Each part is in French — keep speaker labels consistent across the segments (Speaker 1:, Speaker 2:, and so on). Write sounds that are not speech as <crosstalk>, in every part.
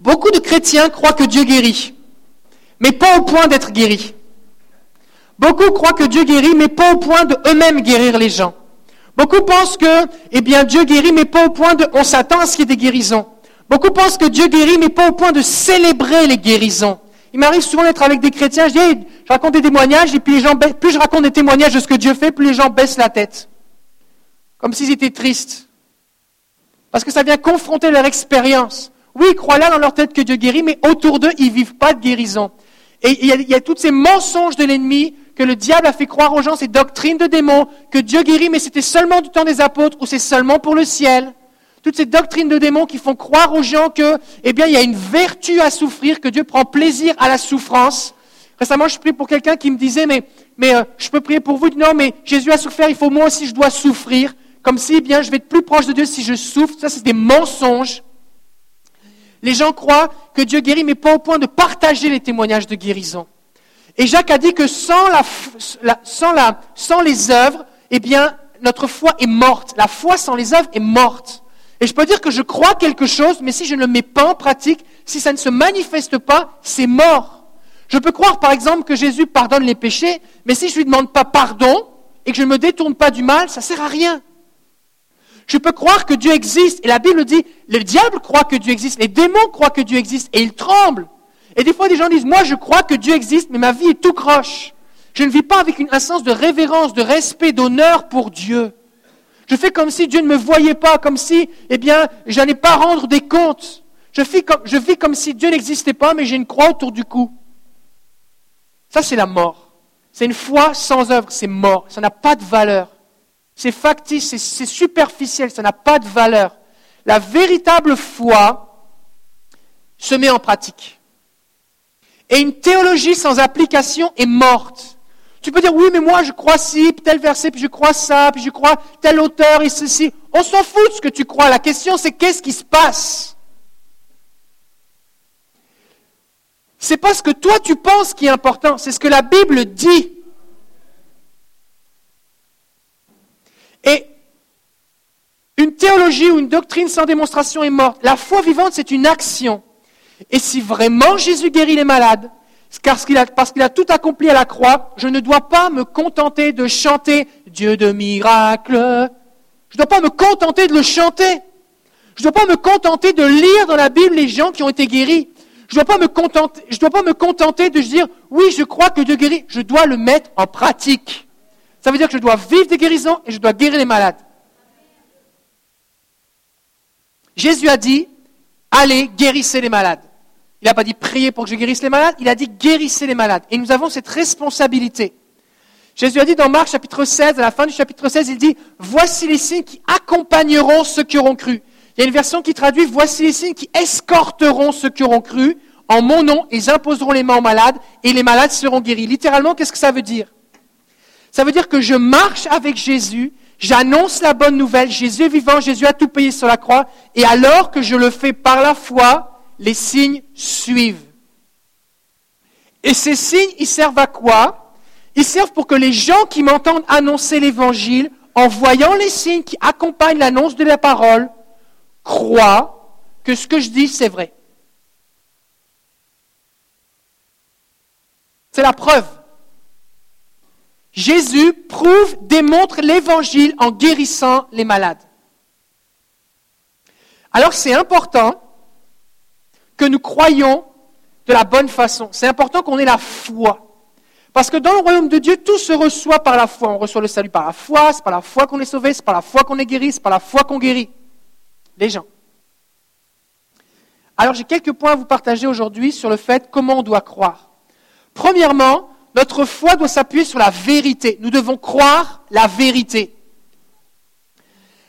Speaker 1: Beaucoup de chrétiens croient que Dieu guérit, mais pas au point d'être guéri. Beaucoup croient que Dieu guérit, mais pas au point de eux-mêmes guérir les gens. Beaucoup pensent que, eh bien, Dieu guérit, mais pas au point de, on s'attend à ce qu'il y ait des guérisons. Beaucoup pensent que Dieu guérit, mais pas au point de célébrer les guérisons. Il m'arrive souvent d'être avec des chrétiens, je dis, je raconte des témoignages, et puis les gens, plus je raconte des témoignages de ce que Dieu fait, plus les gens baissent la tête. Comme s'ils étaient tristes. Parce que ça vient confronter leur expérience. Oui, ils croient là dans leur tête que Dieu guérit, mais autour d'eux, ils vivent pas de guérison. Et il y, a, il tous ces mensonges de l'ennemi que le diable a fait croire aux gens, ces doctrines de démons, que Dieu guérit, mais c'était seulement du temps des apôtres, ou c'est seulement pour le ciel. Toutes ces doctrines de démons qui font croire aux gens que, eh bien, il y a une vertu à souffrir, que Dieu prend plaisir à la souffrance. Récemment, je prie pour quelqu'un qui me disait, mais, mais euh, je peux prier pour vous. Non, mais Jésus a souffert, il faut moi aussi, je dois souffrir. Comme si, eh bien, je vais être plus proche de Dieu si je souffre. Ça, c'est des mensonges. Les gens croient que Dieu guérit, mais pas au point de partager les témoignages de guérison. Et Jacques a dit que sans, les œuvres, eh bien, notre foi est morte. La foi sans les œuvres est morte. Et je peux dire que je crois quelque chose, mais si je ne le mets pas en pratique, si ça ne se manifeste pas, c'est mort. Je peux croire, par exemple, que Jésus pardonne les péchés, mais si je ne lui demande pas pardon et que je ne me détourne pas du mal, ça ne sert à rien. Je peux croire que Dieu existe, et la Bible dit, le diable croit que Dieu existe, les démons croient que Dieu existe, et ils tremblent. Et des fois, des gens disent, moi, je crois que Dieu existe, mais ma vie est tout croche. Je ne vis pas avec un sens de révérence, de respect, d'honneur pour Dieu. Je fais comme si Dieu ne me voyait pas, comme si, eh bien, je n'allais pas rendre des comptes. Je vis, comme, je vis comme si Dieu n'existait pas, mais j'ai une croix autour du cou. Ça, c'est la mort. C'est une foi sans œuvre, c'est mort. Ça n'a pas de valeur. C'est factice, c'est superficiel, ça n'a pas de valeur. La véritable foi se met en pratique. Et une théologie sans application est morte. Tu peux dire, oui, mais moi je crois ci, puis tel verset, puis je crois ça, puis je crois tel auteur et ceci. On s'en fout de ce que tu crois. La question, c'est qu'est-ce qui se passe? C'est pas ce que toi tu penses qui est important, c'est ce que la Bible dit. Et une théologie ou une doctrine sans démonstration est morte. La foi vivante, c'est une action. Et si vraiment Jésus guérit les malades, parce qu'il a, tout accompli à la croix, je ne dois pas me contenter de chanter Dieu de miracle. Je ne dois pas me contenter de le chanter. Je ne dois pas me contenter de lire dans la Bible les gens qui ont été guéris. Je ne dois, pas me contenter, je dois pas me contenter de dire oui, je crois que Dieu guérit. Je dois le mettre en pratique. Ça veut dire que je dois vivre des guérisons et je dois guérir les malades. Jésus a dit allez, guérissez les malades. Il n'a pas dit prier pour que je guérisse les malades, il a dit guérissez les malades. Et nous avons cette responsabilité. Jésus a dit dans Marc chapitre 16, à la fin du chapitre 16, il dit, voici les signes qui accompagneront ceux qui auront cru. Il y a une version qui traduit, voici les signes qui escorteront ceux qui auront cru. En mon nom, ils imposeront les mains aux malades et les malades seront guéris. Littéralement, qu'est-ce que ça veut dire? Ça veut dire que je marche avec Jésus, j'annonce la bonne nouvelle, Jésus est vivant, Jésus a tout payé sur la croix, et alors que je le fais par la foi, les signes suivent. Et ces signes, ils servent à quoi? Ils servent pour que les gens qui m'entendent annoncer l'Évangile, en voyant les signes qui accompagnent l'annonce de la parole, croient que ce que je dis, c'est vrai. C'est la preuve. Jésus prouve, démontre l'Évangile en guérissant les malades. Alors c'est important que nous croyons de la bonne façon. C'est important qu'on ait la foi. Parce que dans le royaume de Dieu, tout se reçoit par la foi. On reçoit le salut par la foi, c'est par la foi qu'on est sauvé, c'est par la foi qu'on est guéri, c'est par la foi qu'on guérit les gens. Alors j'ai quelques points à vous partager aujourd'hui sur le fait comment on doit croire. Premièrement, notre foi doit s'appuyer sur la vérité. Nous devons croire la vérité.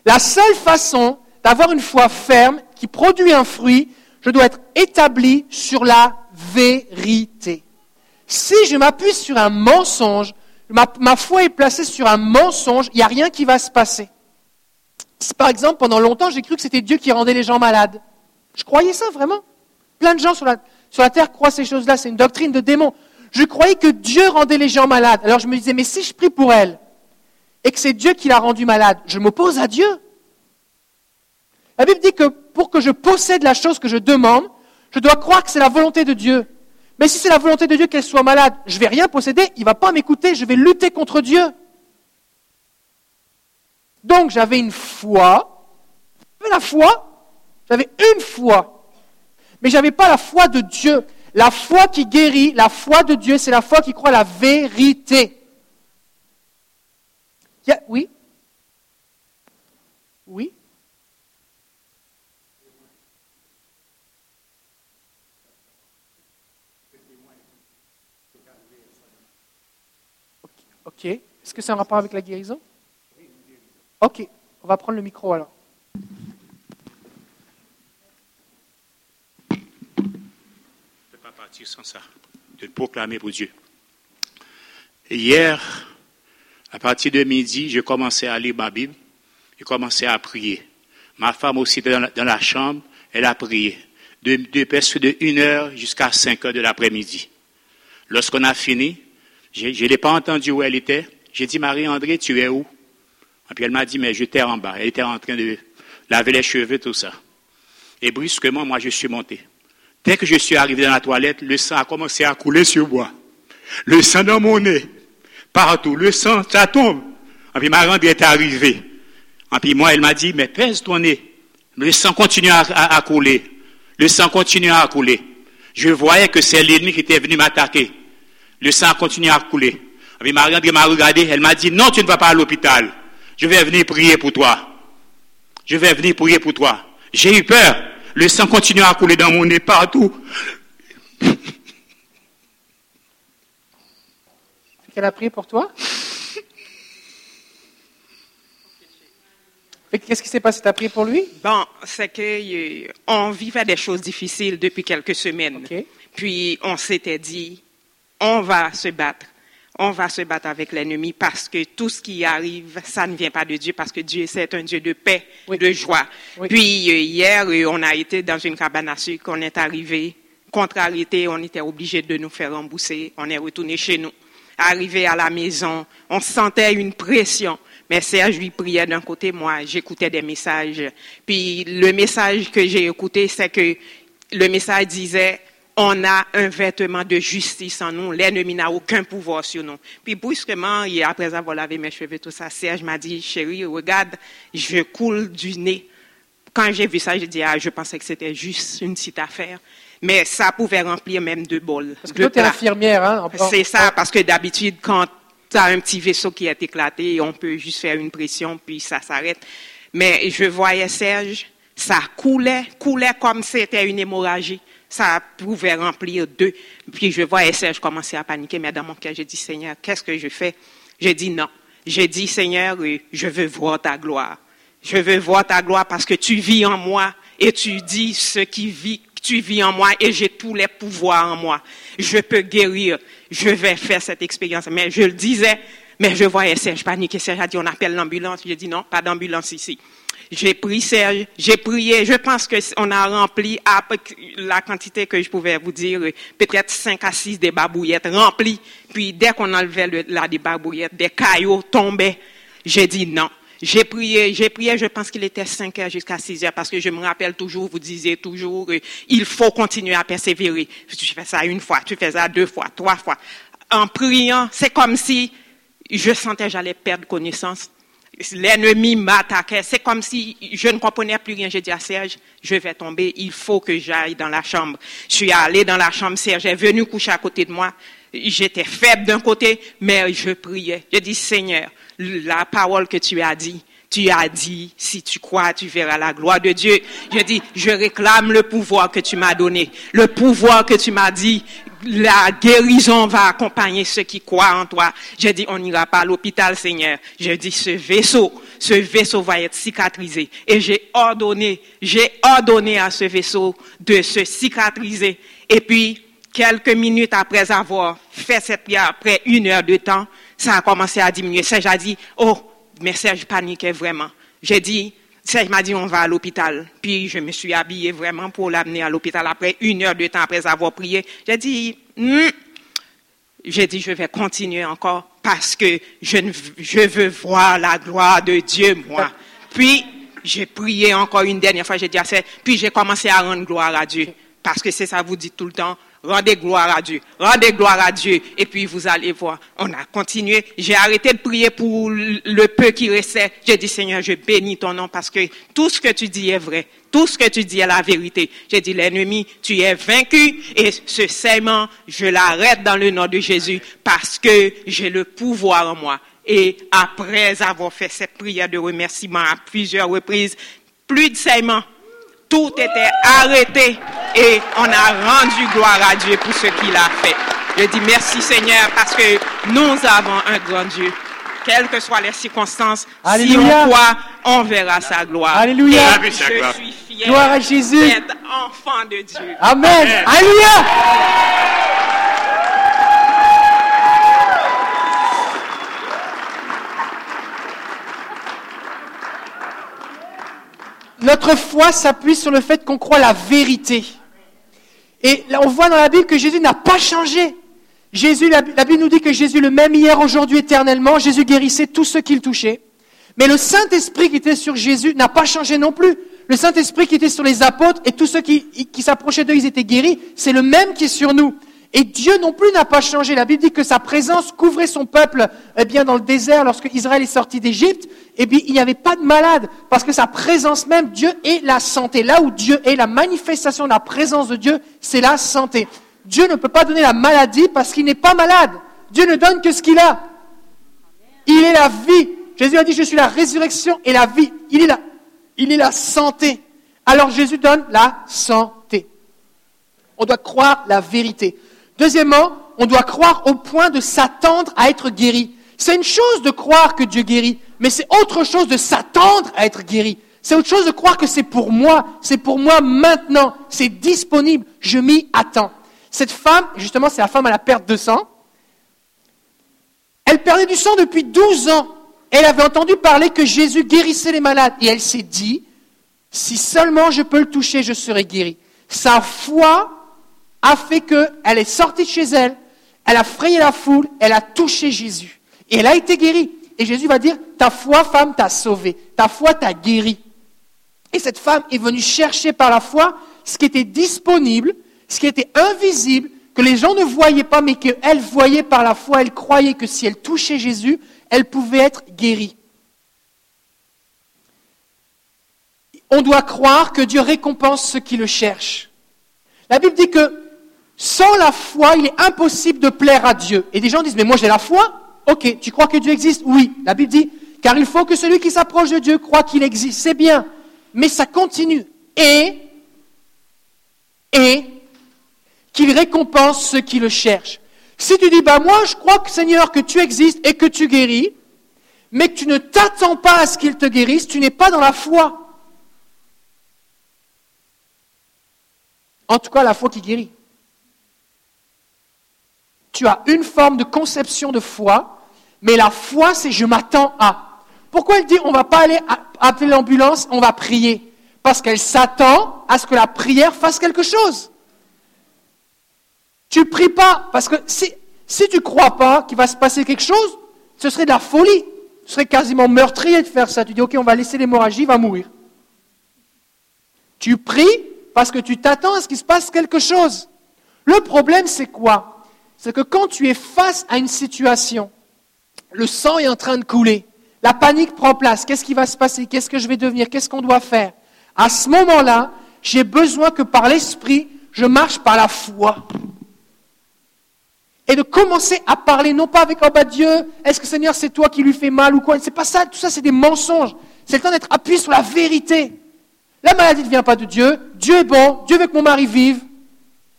Speaker 1: La seule façon d'avoir une foi ferme qui produit un fruit, je dois être établi sur la vérité. Si je m'appuie sur un mensonge, ma, foi est placée sur un mensonge, il n'y a rien qui va se passer. Par exemple, pendant longtemps, j'ai cru que c'était Dieu qui rendait les gens malades. Je croyais ça vraiment. Plein de gens sur la, sur la terre croient ces choses-là. C'est une doctrine de démon. Je croyais que Dieu rendait les gens malades. Alors je me disais, mais si je prie pour elle et que c'est Dieu qui l'a rendu malade, je m'oppose à Dieu. La Bible dit que pour que je possède la chose que je demande, Je dois croire que c'est la volonté de Dieu. Mais si c'est la volonté de Dieu qu'elle soit malade, je vais rien posséder, il ne va pas m'écouter, je vais lutter contre Dieu. Donc j'avais une foi, j'avais la foi, j'avais une foi, mais je n'avais pas la foi de Dieu. La foi qui guérit, la foi de Dieu, c'est la foi qui croit la vérité. Oui? Oui? Ok. Est-ce que c'est un rapport avec la guérison? Ok. On va prendre le micro alors.
Speaker 2: De proclamer pour Dieu. Hier, à partir de midi, j'ai commencé à lire ma Bible. J'ai commencé à prier. Ma femme aussi était dans la, chambre. Elle a prié. De, de presque de 1 heure jusqu'à 5 heures de l'après-midi. Lorsqu'on a fini, je ne l'ai pas entendu où elle était. J'ai dit, Marie-André, tu es où? Et puis elle m'a dit, mais j'étais en bas. Elle était en train de laver les cheveux, tout ça. Et brusquement, moi, je suis monté. Dès que je suis arrivé dans la toilette, le sang a commencé à couler sur moi. Le sang dans mon nez. Partout. Le sang, ça tombe. Et puis Marie-André est arrivée. Et puis moi, elle m'a dit, mais pèse ton nez. Le sang continue à, couler. Le sang continue à couler. Je voyais que c'est l'ennemi qui était venu m'attaquer. Le sang continue à couler. Et Marie m'a regardé, elle m'a dit, non, tu ne vas pas à l'hôpital. Je vais venir prier pour toi. Je vais venir prier pour toi. J'ai eu peur. Le sang continue à couler dans mon nez partout.
Speaker 1: Qu'elle a prié pour toi? Qu'est-ce qui s'est passé? Tu as prié pour lui?
Speaker 3: Bon, c'est qu'on euh, vivait des choses difficiles depuis quelques semaines. Puis on s'était dit, on va se battre. On va se battre avec l'ennemi parce que tout ce qui arrive, ça ne vient pas de Dieu, parce que Dieu, c'est un Dieu de paix, de joie. Puis euh, hier, euh, on a été dans une cabane à sucre, on est arrivé, contrariété, on était obligé de nous faire rembourser, on est retourné chez nous. Arrivé à la maison, on sentait une pression. Mais Serge lui priait d'un côté, moi j'écoutais des messages. Puis le message que j'ai écouté, c'est que le message disait, on a un vêtement de justice en nous. L'ennemi n'a aucun pouvoir sur nous. Puis brusquement, après avoir lavé mes cheveux, tout ça, Serge m'a dit, chérie, regarde, je coule du nez. Quand j'ai vu ça, j'ai dit, ah, je pensais que c'était juste une petite affaire. Mais ça pouvait remplir même deux bols.
Speaker 1: Parce que toi, tu es infirmière, hein?
Speaker 3: C'est ça, parce que d'habitude, quand tu as un petit vaisseau qui est éclaté, on peut juste faire une pression, puis ça s'arrête. Mais je voyais Serge, ça coulait, coulait comme c'était une hémorragie ça pouvait remplir deux. Puis je vois Serge commencer à paniquer, mais dans mon cœur, j'ai dit, Seigneur, qu'est-ce que je fais? J'ai dit non. J'ai dit, Seigneur, euh, je veux voir ta gloire. Je veux voir ta gloire parce que tu vis en moi et tu dis ce qui vit, tu vis en moi et j'ai tous les pouvoirs en moi. Je peux guérir. Je vais faire cette expérience. Mais je le disais, mais je voyais Serge paniquer. Serge a dit, on appelle l'ambulance. J'ai dit non, pas d'ambulance ici. J'ai pris Serge, j'ai prié. Je pense qu'on a rempli à la quantité que je pouvais vous dire, peut-être 5 à 6 des babouillettes remplies. Puis dès qu'on enlevait le, là des des cailloux tombaient. J'ai dit non. J'ai prié, j'ai prié, je pense qu'il était 5 heures jusqu'à 6 heures, parce que je me rappelle toujours, vous disiez toujours, il faut continuer à persévérer. Tu fais ça une fois, tu fais ça deux fois, trois fois. En priant, c'est comme si je sentais j'allais perdre connaissance l'ennemi m'attaquait. C'est comme si je ne comprenais plus rien. J'ai dit à Serge, je vais tomber, il faut que j'aille dans la chambre. Je suis allé dans la chambre, Serge est venu coucher à côté de moi. J'étais faible d'un côté, mais je priais. J'ai dit, Seigneur, la parole que tu as dit, tu as dit, si tu crois, tu verras la gloire de Dieu. Je dis, je réclame le pouvoir que tu m'as donné, le pouvoir que tu m'as dit, la guérison va accompagner ceux qui croient en toi. Je dis, on n'ira pas à l'hôpital, Seigneur. Je dis, ce vaisseau, ce vaisseau va être cicatrisé. Et j'ai ordonné, j'ai ordonné à ce vaisseau de se cicatriser. Et puis, quelques minutes après avoir fait cette prière, après une heure de temps, ça a commencé à diminuer. Serge a dit, oh, mais Serge paniquait vraiment. J'ai dit, Serge m'a dit, on va à l'hôpital. Puis je me suis habillé vraiment pour l'amener à l'hôpital après une heure de temps après avoir prié. J'ai dit, hmm. j'ai dit, je vais continuer encore parce que je, je veux voir la gloire de Dieu, moi. Puis, j'ai prié encore une dernière fois, j'ai dit Serge, puis j'ai commencé à rendre gloire à Dieu. Parce que c'est ça, vous dites tout le temps, rendez gloire à Dieu, rendez gloire à Dieu, et puis vous allez voir. On a continué. J'ai arrêté de prier pour le peu qui restait. J'ai dit, Seigneur, je bénis ton nom parce que tout ce que tu dis est vrai. Tout ce que tu dis est la vérité. J'ai dit, l'ennemi, tu es vaincu, et ce serment, je l'arrête dans le nom de Jésus parce que j'ai le pouvoir en moi. Et après avoir fait cette prière de remerciement à plusieurs reprises, plus de serment, tout était arrêté et on a rendu gloire à Dieu pour ce qu'il a fait. Je dis merci Seigneur parce que nous avons un grand Dieu. Quelles que soient les circonstances, si on croit, on verra sa gloire.
Speaker 1: Alléluia.
Speaker 3: Et je suis fier
Speaker 1: Gloire à Jésus.
Speaker 3: d'être enfant de Dieu.
Speaker 1: Amen. Alléluia. Notre foi s'appuie sur le fait qu'on croit la vérité. Et on voit dans la Bible que Jésus n'a pas changé. Jésus, la, Bible nous dit que Jésus, le même hier, aujourd'hui, éternellement, Jésus guérissait tous ceux qui le touchaient. Mais le Saint-Esprit qui était sur Jésus n'a pas changé non plus. Le Saint-Esprit qui était sur les apôtres et tous ceux qui, qui s'approchaient d'eux, ils étaient guéris. C'est le même qui est sur nous. Et Dieu non plus n'a pas changé. La Bible dit que sa présence couvrait son peuple eh bien, dans le désert lorsque Israël est sorti d'Égypte. Et bien, il n'y avait pas de malade parce que sa présence même, Dieu est la santé. Là où Dieu est la manifestation de la présence de Dieu, c'est la santé. Dieu ne peut pas donner la maladie parce qu'il n'est pas malade. Dieu ne donne que ce qu'il a. Il est la vie. Jésus a dit, je suis la résurrection et la vie. Il est la, il est la santé. Alors Jésus donne la santé. On doit croire la vérité. Deuxièmement, on doit croire au point de s'attendre à être guéri. C'est une chose de croire que Dieu guérit, mais c'est autre chose de s'attendre à être guéri. C'est autre chose de croire que c'est pour moi, c'est pour moi maintenant, c'est disponible, je m'y attends. Cette femme, justement, c'est la femme à la perte de sang. Elle perdait du sang depuis 12 ans. Elle avait entendu parler que Jésus guérissait les malades. Et elle s'est dit, si seulement je peux le toucher, je serai guérie. Sa foi a fait qu'elle est sortie de chez elle, elle a frayé la foule, elle a touché Jésus. Et elle a été guérie. Et Jésus va dire, ta foi, femme, t'a sauvée. Ta foi t'a guérie. Et cette femme est venue chercher par la foi ce qui était disponible, ce qui était invisible, que les gens ne voyaient pas, mais qu'elle voyait par la foi. Elle croyait que si elle touchait Jésus, elle pouvait être guérie. On doit croire que Dieu récompense ceux qui le cherchent. La Bible dit que sans la foi, il est impossible de plaire à Dieu. Et des gens disent, mais moi j'ai la foi. Ok, tu crois que Dieu existe? Oui. La Bible dit, car il faut que celui qui s'approche de Dieu croit qu'il existe. C'est bien. Mais ça continue. Et, et, qu'il récompense ceux qui le cherchent. Si tu dis, bah moi je crois Seigneur que tu existes et que tu guéris, mais que tu ne t'attends pas à ce qu'il te guérisse, tu n'es pas dans la foi. En tout cas, la foi qui guérit. Tu as une forme de conception de foi, mais la foi, c'est je m'attends à. Pourquoi elle dit on ne va pas aller appeler l'ambulance, on va prier? Parce qu'elle s'attend à ce que la prière fasse quelque chose. Tu pries pas, parce que si, si tu ne crois pas qu'il va se passer quelque chose, ce serait de la folie. Ce serait quasiment meurtrier de faire ça. Tu dis, ok, on va laisser l'hémorragie, il va mourir. Tu pries parce que tu t'attends à ce qu'il se passe quelque chose. Le problème, c'est quoi? C'est que quand tu es face à une situation, le sang est en train de couler, la panique prend place, qu'est-ce qui va se passer Qu'est-ce que je vais devenir Qu'est-ce qu'on doit faire? À ce moment-là, j'ai besoin que par l'esprit, je marche par la foi. Et de commencer à parler, non pas avec, oh bah Dieu, est-ce que Seigneur c'est toi qui lui fais mal ou quoi? C'est pas ça, tout ça c'est des mensonges. C'est le temps d'être appuyé sur la vérité. La maladie ne vient pas de Dieu. Dieu est bon. Dieu veut que mon mari vive.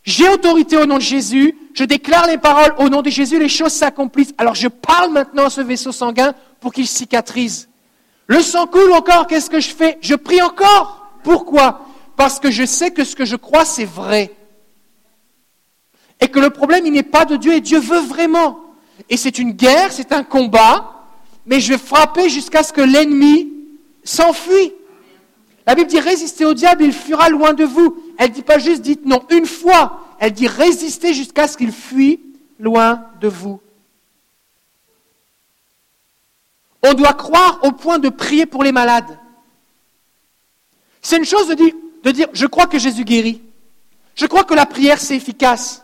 Speaker 1: J'ai autorité au nom de Jésus. Je déclare les paroles au nom de Jésus. Les choses s'accomplissent. Alors je parle maintenant à ce vaisseau sanguin pour qu'il cicatrise. Le sang coule encore. Qu'est-ce que je fais? Je prie encore. Pourquoi? Parce que je sais que ce que je crois, c'est vrai. Et que le problème, il n'est pas de Dieu et Dieu veut vraiment. Et c'est une guerre, c'est un combat, mais je vais frapper jusqu'à ce que l'ennemi s'enfuit. La Bible dit résistez au diable, il fuira loin de vous. Elle ne dit pas juste dites non une fois. Elle dit résistez jusqu'à ce qu'il fuit loin de vous. On doit croire au point de prier pour les malades. C'est une chose de dire je crois que Jésus guérit. Je crois que la prière, c'est efficace.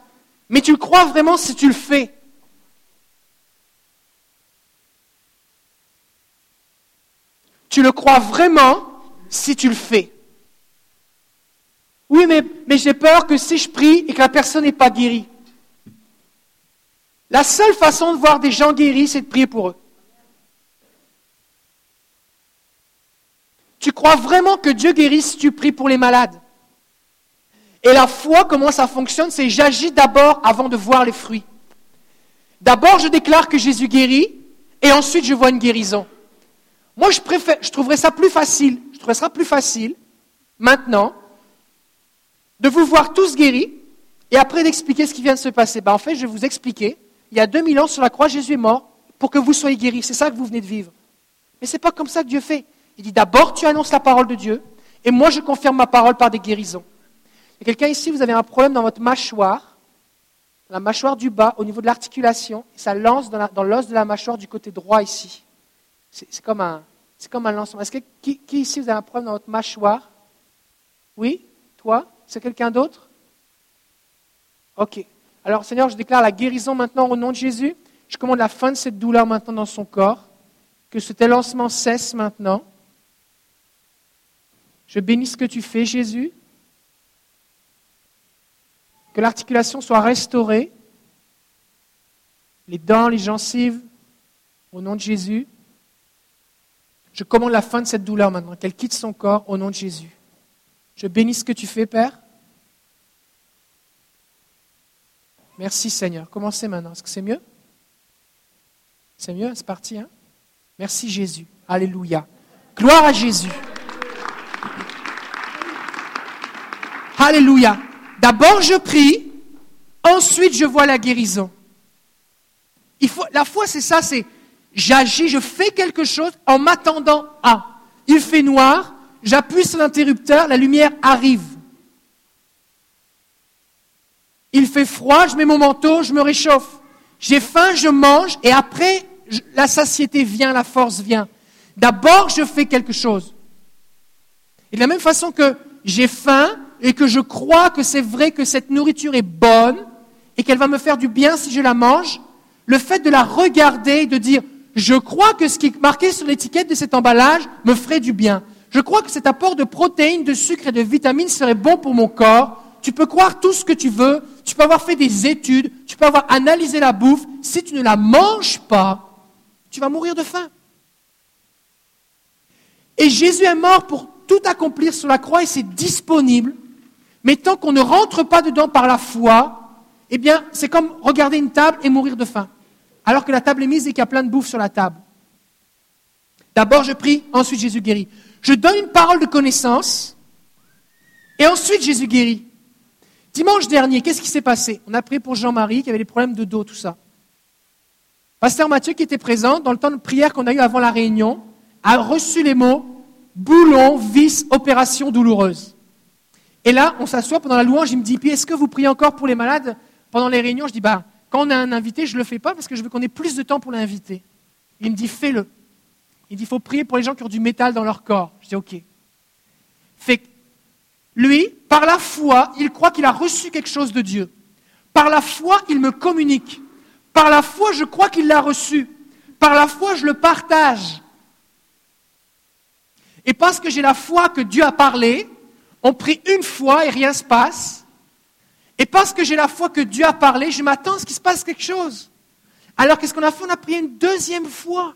Speaker 1: Mais tu le crois vraiment si tu le fais? Tu le crois vraiment si tu le fais? Oui, mais, j'ai peur que si je prie et que la personne n'est pas guérie. La seule façon de voir des gens guéris, c'est de prier pour eux. Tu crois vraiment que Dieu guérit si tu pries pour les malades? Et la foi, comment ça fonctionne C'est j'agis d'abord avant de voir les fruits. D'abord, je déclare que Jésus guérit, et ensuite je vois une guérison. Moi, je, préfère, je trouverais ça plus facile, je trouverais ça plus facile, maintenant, de vous voir tous guéris, et après d'expliquer ce qui vient de se passer. Ben, en fait, je vais vous expliquer. Il y a 2000 ans sur la croix, Jésus est mort pour que vous soyez guéris. C'est ça que vous venez de vivre. Mais ce n'est pas comme ça que Dieu fait. Il dit d'abord, tu annonces la parole de Dieu, et moi, je confirme ma parole par des guérisons. Il y a quelqu'un ici, vous avez un problème dans votre mâchoire, la mâchoire du bas, au niveau de l'articulation, ça lance dans l'os de la mâchoire du côté droit ici. C'est comme un, c'est comme un lancement. Est-ce que qui, ici vous avez un problème dans votre mâchoire? Oui? Toi? C'est quelqu'un d'autre? Ok. Alors Seigneur, je déclare la guérison maintenant au nom de Jésus. Je commande la fin de cette douleur maintenant dans son corps. Que ce lancement cesse maintenant. Je bénis ce que tu fais, Jésus. Que l'articulation soit restaurée. Les dents, les gencives, au nom de Jésus. Je commande la fin de cette douleur maintenant, qu'elle quitte son corps au nom de Jésus. Je bénis ce que tu fais, Père. Merci Seigneur. Commencez maintenant. Est-ce que c'est mieux? C'est mieux? C'est parti. Hein? Merci Jésus. Alléluia. Gloire à Jésus. Alléluia. D'abord je prie, ensuite je vois la guérison. La foi, c'est ça, c'est j'agis, je fais quelque chose en m'attendant à. Il fait noir, j'appuie sur l'interrupteur, la lumière arrive. Il fait froid, je mets mon manteau, je me réchauffe. J'ai faim, je mange, et après, la satiété vient, la force vient. D'abord, je fais quelque chose. Et de la même façon que j'ai faim et que je crois que c'est vrai que cette nourriture est bonne et qu'elle va me faire du bien si je la mange, le fait de la regarder et de dire je crois que ce qui est marqué sur l'étiquette de cet emballage me ferait du bien. Je crois que cet apport de protéines, de sucre et de vitamines serait bon pour mon corps. Tu peux croire tout ce que tu veux, tu peux avoir fait des études, tu peux avoir analysé la bouffe. Si tu ne la manges pas, tu vas mourir de faim. Et Jésus est mort pour tout accomplir sur la croix et c'est disponible. Mais tant qu'on ne rentre pas dedans par la foi, eh bien, c'est comme regarder une table et mourir de faim alors que la table est mise et qu'il y a plein de bouffe sur la table. D'abord je prie, ensuite Jésus guérit. Je donne une parole de connaissance et ensuite Jésus guérit. Dimanche dernier, qu'est-ce qui s'est passé? On a prié pour Jean-Marie qui avait des problèmes de dos, tout ça. Pasteur Mathieu, qui était présent dans le temps de prière qu'on a eu avant la réunion, a reçu les mots boulon, vis, opération douloureuse. Et là, on s'assoit pendant la louange, il me dit, puis est-ce que vous priez encore pour les malades pendant les réunions? Je dis, bah, quand on a un invité, je ne le fais pas parce que je veux qu'on ait plus de temps pour l'inviter. Il me dit fais-le. Il dit il faut prier pour les gens qui ont du métal dans leur corps. Je dis ok. Fait lui, par la foi, il croit qu'il a reçu quelque chose de Dieu. Par la foi, il me communique. Par la foi, je crois qu'il l'a reçu. Par la foi, je le partage. Et parce que j'ai la foi que Dieu a parlé, on prie une fois et rien se passe. Et parce que j'ai la foi que Dieu a parlé, je m'attends à ce qu'il se passe quelque chose. Alors qu'est-ce qu'on a fait? On a prié une deuxième fois.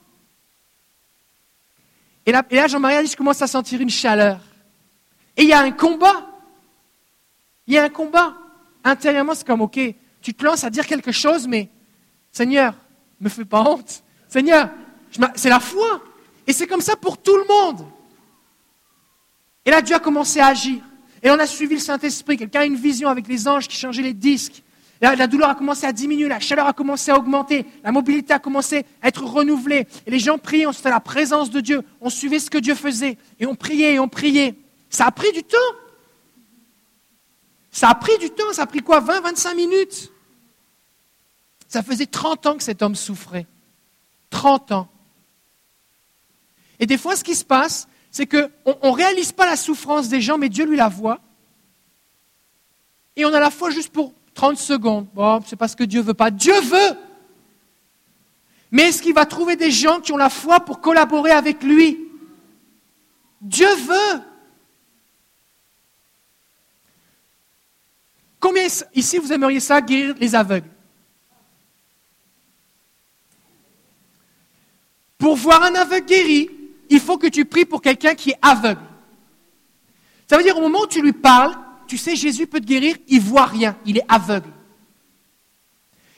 Speaker 1: Et là, Jean-Marie a dit, je commence à sentir une chaleur. Et il y a un combat. Il y a un combat. Intérieurement, c'est comme, ok, tu te lances à dire quelque chose, mais Seigneur, me fais pas honte. Seigneur, c'est la foi. Et c'est comme ça pour tout le monde. Et là, Dieu a commencé à agir. Et on a suivi le Saint-Esprit. Quelqu'un a une vision avec les anges qui changeaient les disques. La, douleur a commencé à diminuer, la chaleur a commencé à augmenter, la mobilité a commencé à être renouvelée. Et les gens priaient, on se la présence de Dieu, on suivait ce que Dieu faisait. Et on priait et on priait. Ça a pris du temps. Ça a pris du temps, ça a pris quoi 20, 25 minutes? Ça faisait 30 ans que cet homme souffrait. 30 ans. Et des fois, ce qui se passe, c'est qu'on ne réalise pas la souffrance des gens, mais Dieu lui la voit. Et on a la foi juste pour 30 secondes. Bon, c'est parce que Dieu veut pas. Dieu veut. Mais est-ce qu'il va trouver des gens qui ont la foi pour collaborer avec lui? Dieu veut. Combien ici vous aimeriez ça, guérir les aveugles? Pour voir un aveugle guéri, il faut que tu pries pour quelqu'un qui est aveugle. Ça veut dire au moment où tu lui parles, tu sais, Jésus peut te guérir, il voit rien, il est aveugle.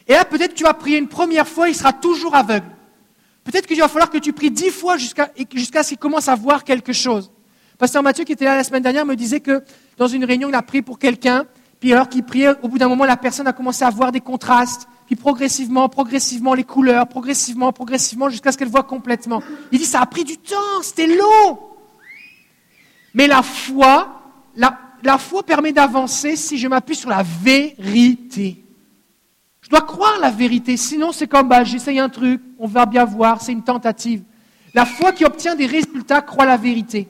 Speaker 1: Et là, peut-être tu vas prier une première fois, il sera toujours aveugle. Peut-être qu'il va falloir que tu pries dix fois jusqu'à ce qu'il commence à voir quelque chose. Pasteur Mathieu, qui était là la semaine dernière, me disait que dans une réunion, il a prié pour quelqu'un, puis alors qu'il priait, au bout d'un moment, la personne a commencé à voir des contrastes, puis progressivement, progressivement, les couleurs, progressivement, progressivement, jusqu'à ce qu'elle voit complètement. Il dit, ça a pris du temps, c'était long. Mais la foi, la, la foi permet d'avancer si je m'appuie sur la vérité. Je dois croire la vérité, sinon c'est comme, bah, j'essaye un truc, on va bien voir, c'est une tentative. La foi qui obtient des résultats croit la vérité.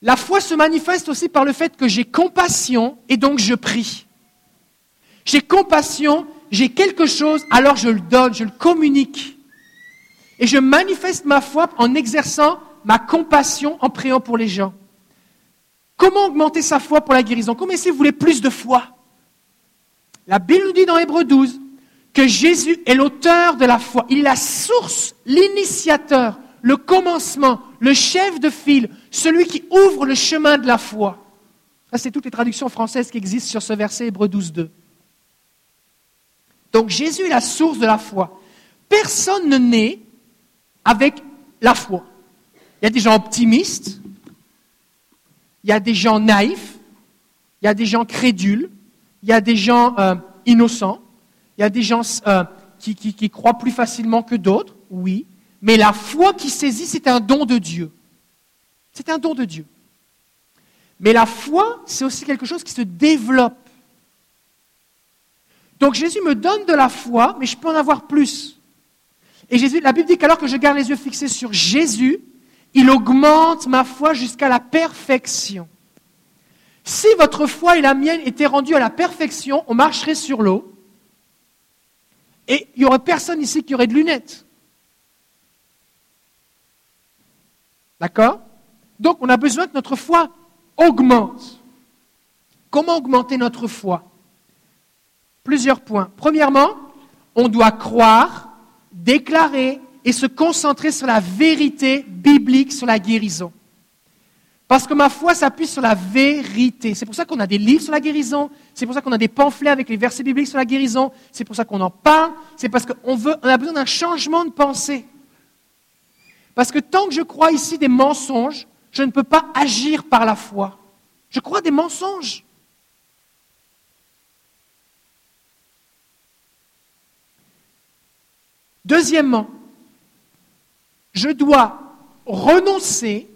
Speaker 1: La foi se manifeste aussi par le fait que j'ai compassion et donc je prie. J'ai compassion, j'ai quelque chose, alors je le donne, je le communique. Et je manifeste ma foi en exerçant ma compassion en priant pour les gens. Comment augmenter sa foi pour la guérison? Comment si vous voulez plus de foi? La Bible nous dit dans Hébreu 12 que Jésus est l'auteur de la foi. Il est la source, l'initiateur, le commencement, le chef de file, celui qui ouvre le chemin de la foi. Ça, c'est toutes les traductions françaises qui existent sur ce verset Hébreu 12, 2. Donc Jésus est la source de la foi. Personne ne naît avec la foi. Il y a des gens optimistes, il y a des gens naïfs, il y a des gens crédules, il y a des gens euh, innocents, il y a des gens euh, qui, croient plus facilement que d'autres, oui, mais la foi qui saisit, c'est un don de Dieu. C'est un don de Dieu. Mais la foi, c'est aussi quelque chose qui se développe. Donc Jésus me donne de la foi, mais je peux en avoir plus. Et la Bible dit qu'alors que je garde les yeux fixés sur Jésus, il augmente ma foi jusqu'à la perfection. Si votre foi et la mienne étaient rendues à la perfection, on marcherait sur l'eau. Et il n'y aurait personne ici qui aurait de lunettes. D'accord? Donc on a besoin que notre foi augmente. Comment augmenter notre foi? Plusieurs points. Premièrement, on doit croire, déclarer et se concentrer sur la vérité biblique sur la guérison. Parce que ma foi s'appuie sur la vérité. C'est pour ça qu'on a des livres sur la guérison, c'est pour ça qu'on a des pamphlets avec les versets bibliques sur la guérison, c'est pour ça qu'on en parle, c'est parce qu'on veut, on a besoin d'un changement de pensée. Parce que tant que je crois ici des mensonges, je ne peux pas agir par la foi. Je crois des mensonges. Deuxièmement, je dois renoncer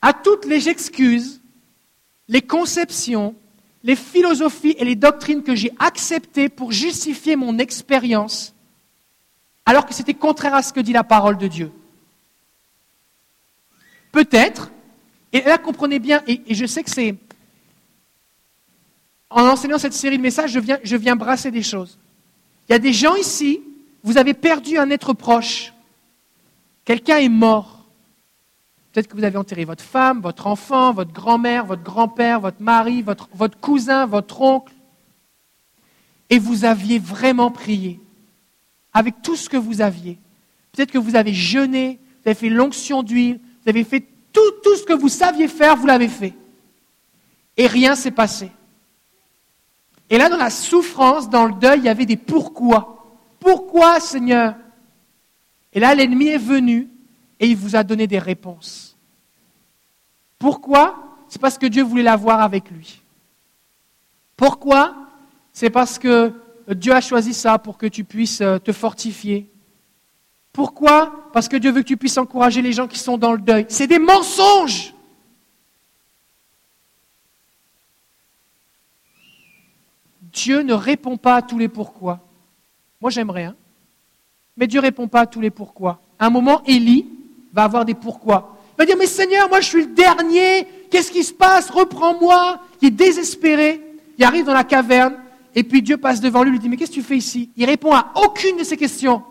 Speaker 1: à toutes les excuses, les conceptions, les philosophies et les doctrines que j'ai acceptées pour justifier mon expérience, alors que c'était contraire à ce que dit la parole de Dieu. Peut-être, et là comprenez bien, et, je sais que c'est... En enseignant cette série de messages, je viens, je viens brasser des choses. Il y a des gens ici, vous avez perdu un être proche. Quelqu'un est mort. Peut-être que vous avez enterré votre femme, votre enfant, votre grand-mère, votre grand-père, votre mari, votre, cousin, votre oncle. Et vous aviez vraiment prié avec tout ce que vous aviez. Peut-être que vous avez jeûné, vous avez fait l'onction d'huile, vous avez fait tout, tout ce que vous saviez faire, vous l'avez fait. Et rien s'est passé. Et là, dans la souffrance, dans le deuil, il y avait des pourquoi. Pourquoi, Seigneur? Et là, l'ennemi est venu et il vous a donné des réponses. Pourquoi? C'est parce que Dieu voulait l'avoir avec lui. Pourquoi? C'est parce que Dieu a choisi ça pour que tu puisses euh, te fortifier. Pourquoi? Parce que Dieu veut que tu puisses encourager les gens qui sont dans le deuil. C'est des mensonges. Dieu ne répond pas à tous les pourquoi. Moi j'aimerais, mais Dieu ne répond pas à tous les pourquoi. À un moment, Élie va avoir des pourquoi. Il va dire, mais Seigneur, moi je suis le dernier, qu'est-ce qui se passe? Reprends-moi. Il est désespéré, il arrive dans la caverne, et puis Dieu passe devant lui, lui dit, mais qu'est-ce que tu fais ici? Il répond à aucune de ces questions.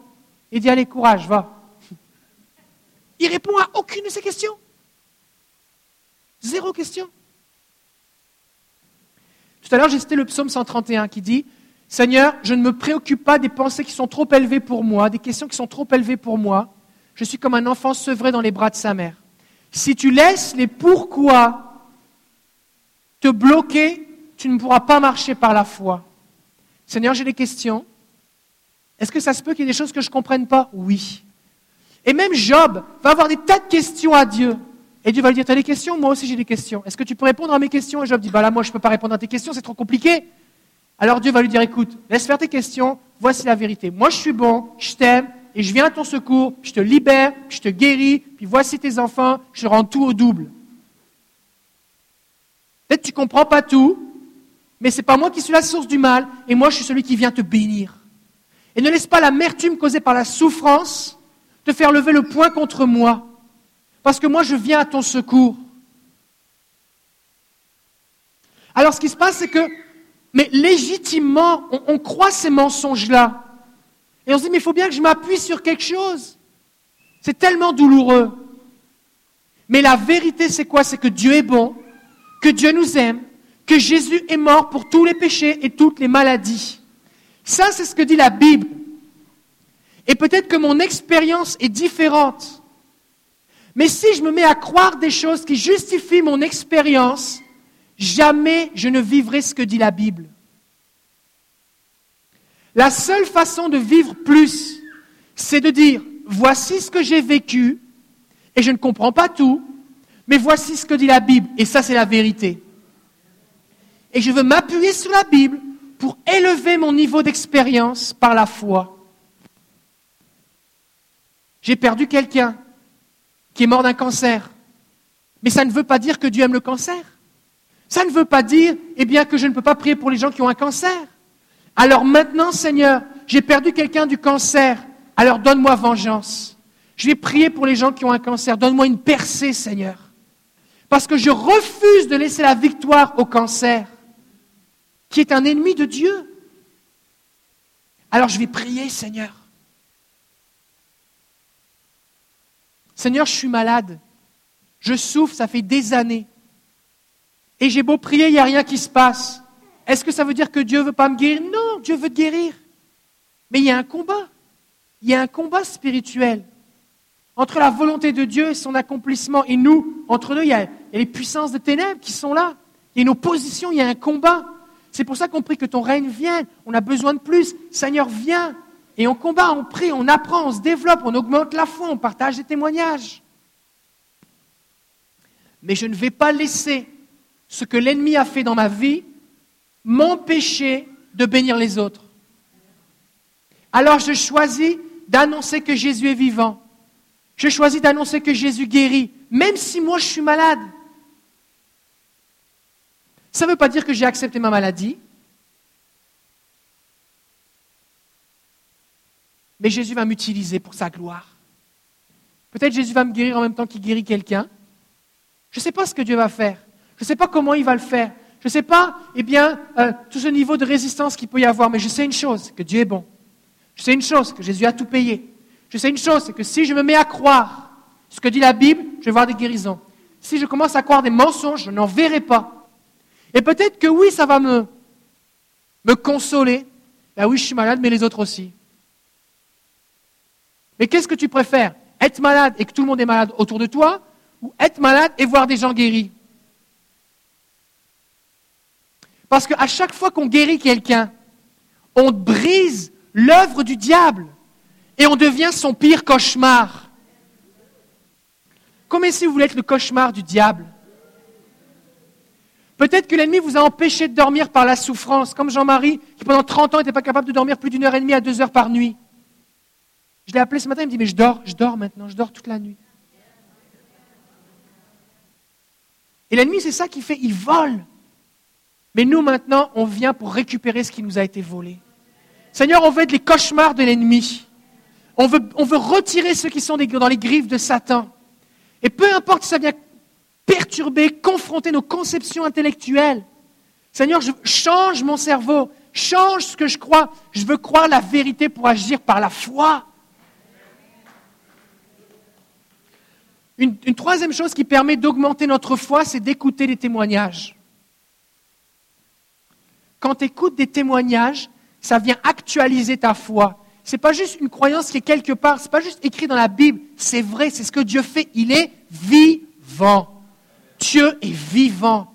Speaker 1: Il dit, allez, courage, va. <laughs> Il répond à aucune de ces questions. Zéro question. Tout à l'heure, j'ai cité le psaume 131 qui dit Seigneur, je ne me préoccupe pas des pensées qui sont trop élevées pour moi, des questions qui sont trop élevées pour moi. Je suis comme un enfant sevré dans les bras de sa mère. Si tu laisses les pourquoi te bloquer, tu ne pourras pas marcher par la foi. Seigneur, j'ai des questions. Est-ce que ça se peut qu'il y ait des choses que je ne comprenne pas? Oui. Et même Job va avoir des tas de questions à Dieu. Et Dieu va lui dire, tu as des questions? Moi aussi j'ai des questions. Est-ce que tu peux répondre à mes questions? Et Job dit, bah moi je ne peux pas répondre à tes questions, c'est trop compliqué. Alors Dieu va lui dire, écoute, laisse faire tes questions, voici la vérité. Moi je suis bon, je t'aime, et je viens à ton secours, je te libère, je te guéris, puis voici tes enfants, je rends tout au double. Peut-être tu ne comprends pas tout, mais ce pas moi qui suis la source du mal, et moi je suis celui qui vient te bénir. Et ne laisse pas l'amertume causée par la souffrance te faire lever le poing contre moi. Parce que moi, je viens à ton secours. Alors, ce qui se passe, c'est que, mais légitimement, on, croit ces mensonges-là. Et on se dit, mais il faut bien que je m'appuie sur quelque chose. C'est tellement douloureux. Mais la vérité, c'est quoi? C'est que Dieu est bon, que Dieu nous aime, que Jésus est mort pour tous les péchés et toutes les maladies. Ça, c'est ce que dit la Bible. Et peut-être que mon expérience est différente. Mais si je me mets à croire des choses qui justifient mon expérience, jamais je ne vivrai ce que dit la Bible. La seule façon de vivre plus, c'est de dire, voici ce que j'ai vécu, et je ne comprends pas tout, mais voici ce que dit la Bible, et ça c'est la vérité. Et je veux m'appuyer sur la Bible pour élever mon niveau d'expérience par la foi. J'ai perdu quelqu'un qui est mort d'un cancer. Mais ça ne veut pas dire que Dieu aime le cancer. Ça ne veut pas dire, eh bien, que je ne peux pas prier pour les gens qui ont un cancer. Alors maintenant, Seigneur, j'ai perdu quelqu'un du cancer. Alors donne-moi vengeance. Je vais prier pour les gens qui ont un cancer. Donne-moi une percée, Seigneur. Parce que je refuse de laisser la victoire au cancer, qui est un ennemi de Dieu. Alors je vais prier, Seigneur. Seigneur, je suis malade. Je souffre, ça fait des années. Et j'ai beau prier, il n'y a rien qui se passe. Est-ce que ça veut dire que Dieu ne veut pas me guérir? Non, Dieu veut te guérir. Mais il y a un combat. Il y a un combat spirituel. Entre la volonté de Dieu et son accomplissement, et nous, entre nous, il y a, les puissances de ténèbres qui sont là. Il y a une opposition, il y a un combat. C'est pour ça qu'on prie que ton règne vienne. On a besoin de plus. Seigneur, viens. Et on combat, on prie, on apprend, on se développe, on augmente la foi, on partage des témoignages. Mais je ne vais pas laisser ce que l'ennemi a fait dans ma vie m'empêcher de bénir les autres. Alors je choisis d'annoncer que Jésus est vivant. Je choisis d'annoncer que Jésus guérit, même si moi je suis malade. Ça ne veut pas dire que j'ai accepté ma maladie. mais Jésus va m'utiliser pour sa gloire. Peut-être Jésus va me guérir en même temps qu'il guérit quelqu'un. Je ne sais pas ce que Dieu va faire. Je ne sais pas comment il va le faire. Je ne sais pas, eh bien, euh, tout ce niveau de résistance qu'il peut y avoir, mais je sais une chose, que Dieu est bon. Je sais une chose, que Jésus a tout payé. Je sais une chose, c'est que si je me mets à croire ce que dit la Bible, je vais voir des guérisons. Si je commence à croire des mensonges, je n'en verrai pas. Et peut-être que oui, ça va me, me consoler. Ben oui, je suis malade, mais les autres aussi. Mais qu'est-ce que tu préfères? Être malade et que tout le monde est malade autour de toi ou être malade et voir des gens guéris? Parce qu'à chaque fois qu'on guérit quelqu'un, on brise l'œuvre du diable et on devient son pire cauchemar. Comment si vous voulez être le cauchemar du diable? Peut-être que l'ennemi vous a empêché de dormir par la souffrance, comme Jean-Marie, qui pendant 30 ans n'était pas capable de dormir plus d'une heure et demie à deux heures par nuit. Je l'ai appelé ce matin, il me dit, mais je dors, je dors maintenant, je dors toute la nuit. Et nuit, c'est ça qu'il fait, il vole. Mais nous, maintenant, on vient pour récupérer ce qui nous a été volé. Seigneur, on veut être les cauchemars de l'ennemi. On veut, retirer ceux qui sont dans les griffes de Satan. Et peu importe si ça vient perturber, confronter nos conceptions intellectuelles. Seigneur, je change mon cerveau, change ce que je crois. Je veux croire la vérité pour agir par la foi. Une troisième chose qui permet d'augmenter notre foi, c'est d'écouter les témoignages. Quand tu écoutes des témoignages, ça vient actualiser ta foi. Ce n'est pas juste une croyance qui est quelque part, ce n'est pas juste écrit dans la Bible, c'est vrai, c'est ce que Dieu fait. Il est vivant. Dieu est vivant.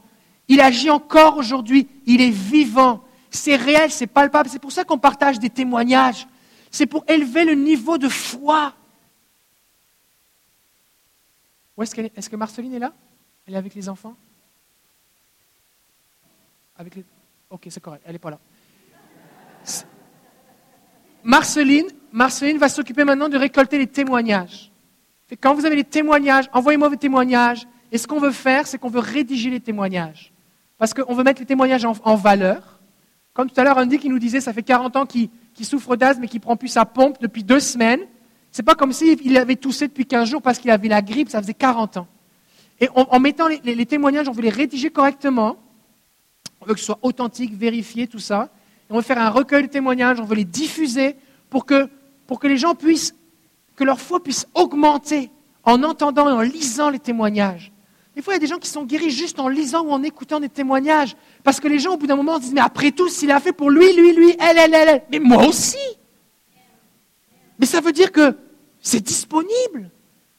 Speaker 1: Il agit encore aujourd'hui, il est vivant. C'est réel, c'est palpable. C'est pour ça qu'on partage des témoignages. C'est pour élever le niveau de foi. Est-ce, que Marceline est là? Elle est avec les enfants? Ok, c'est correct, elle n'est pas là. Marceline, Marceline va s'occuper maintenant de récolter les témoignages. quand vous avez les témoignages, envoyez-moi vos témoignages. Et ce qu'on veut faire, c'est qu'on veut rédiger les témoignages. Parce qu'on veut mettre les témoignages en, valeur. Comme tout à l'heure, Andy qui nous disait, ça fait 40 ans qu'il souffre d'asthme et qu'il prend plus sa pompe depuis deux semaines. C'est pas comme s'il avait toussé depuis 15 jours parce qu'il avait la grippe, ça faisait 40 ans. Et en, mettant les, témoignages, on veut les rédiger correctement. On veut que ce soit authentique, vérifié, tout ça. On veut faire un recueil de témoignages, on veut les diffuser pour que, les gens puissent, que leur foi puisse augmenter en entendant et en lisant les témoignages. Des fois, il y a des gens qui sont guéris juste en lisant ou en écoutant des témoignages. Parce que les gens, au bout d'un moment, se disent, mais après tout, s'il a fait pour lui, lui, lui, elle, elle, elle, elle, mais moi aussi. Mais ça veut dire que c'est disponible.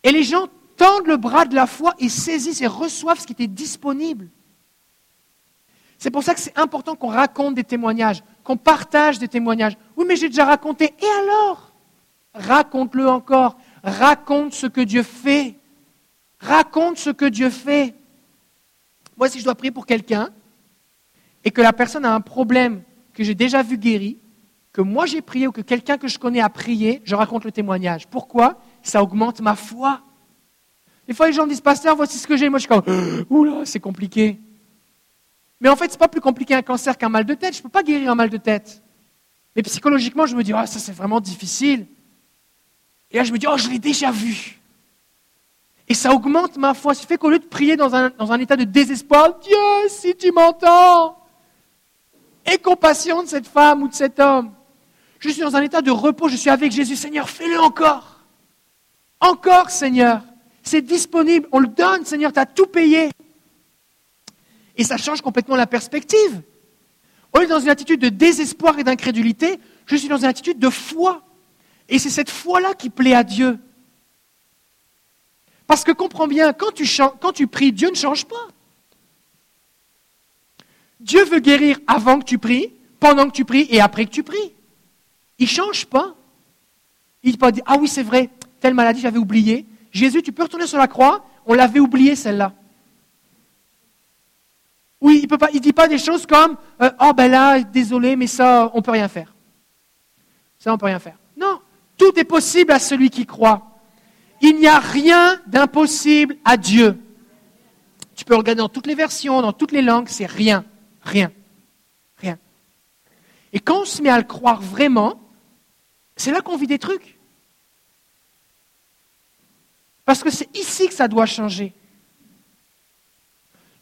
Speaker 1: Et les gens tendent le bras de la foi et saisissent et reçoivent ce qui était disponible. C'est pour ça que c'est important qu'on raconte des témoignages, qu'on partage des témoignages. Oui, mais j'ai déjà raconté. Et alors? Raconte-le encore. Raconte ce que Dieu fait. Raconte ce que Dieu fait. Moi, si je dois prier pour quelqu'un et que la personne a un problème que j'ai déjà vu guéri, que moi j'ai prié ou que quelqu'un que je connais a prié, je raconte le témoignage. Pourquoi? Ça augmente ma foi. Des fois, les gens me disent, pasteur, voici ce que j'ai. Moi, je suis comme, oula, c'est compliqué. Mais en fait, ce n'est pas plus compliqué un cancer qu'un mal de tête. Je ne peux pas guérir un mal de tête. Mais psychologiquement, je me dis, oh, ça c'est vraiment difficile. Et là, je me dis, oh, je l'ai déjà vu. Et ça augmente ma foi. Ça fait qu'au lieu de prier dans un, dans un état de désespoir, Dieu, si tu m'entends, aie compassion de cette femme ou de cet homme. Je suis dans un état de repos, je suis avec Jésus. Seigneur, fais-le encore. Encore, Seigneur. C'est disponible, on le donne, Seigneur, tu as tout payé. Et ça change complètement la perspective. Au lieu dans une attitude de désespoir et d'incrédulité, je suis dans une attitude de foi. Et c'est cette foi-là qui plaît à Dieu. Parce que comprends bien, quand tu, quand tu pries, Dieu ne change pas. Dieu veut guérir avant que tu pries, pendant que tu pries et après que tu pries. Il ne change pas. Il ne peut pas dire Ah oui, c'est vrai, telle maladie, j'avais oublié. Jésus, tu peux retourner sur la croix, on l'avait oublié celle-là. Oui, il ne dit pas des choses comme euh, Oh ben là, désolé, mais ça, on ne peut rien faire. Ça, on ne peut rien faire. Non, tout est possible à celui qui croit. Il n'y a rien d'impossible à Dieu. Tu peux regarder dans toutes les versions, dans toutes les langues, c'est rien, rien, rien. Et quand on se met à le croire vraiment, c'est là qu'on vit des trucs. Parce que c'est ici que ça doit changer.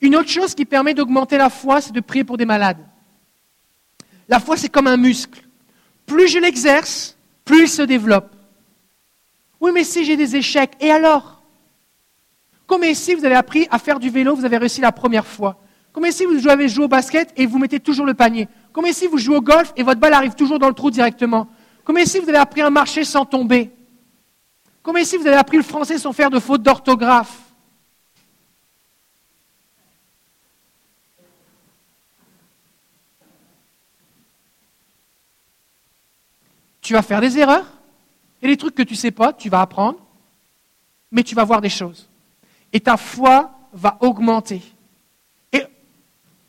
Speaker 1: Une autre chose qui permet d'augmenter la foi, c'est de prier pour des malades. La foi, c'est comme un muscle. Plus je l'exerce, plus il se développe. Oui, mais si j'ai des échecs, et alors? Comme ici, vous avez appris à faire du vélo, vous avez réussi la première fois? Comme ici, vous avez joué au basket et vous mettez toujours le panier? Comme ici, vous jouez au golf et votre balle arrive toujours dans le trou directement? Comme ici, vous avez appris à marcher sans tomber? Comme ici, vous avez appris le français sans faire de faute d'orthographe? Tu vas faire des erreurs. Et les trucs que tu ne sais pas, tu vas apprendre. Mais tu vas voir des choses. Et ta foi va augmenter. Et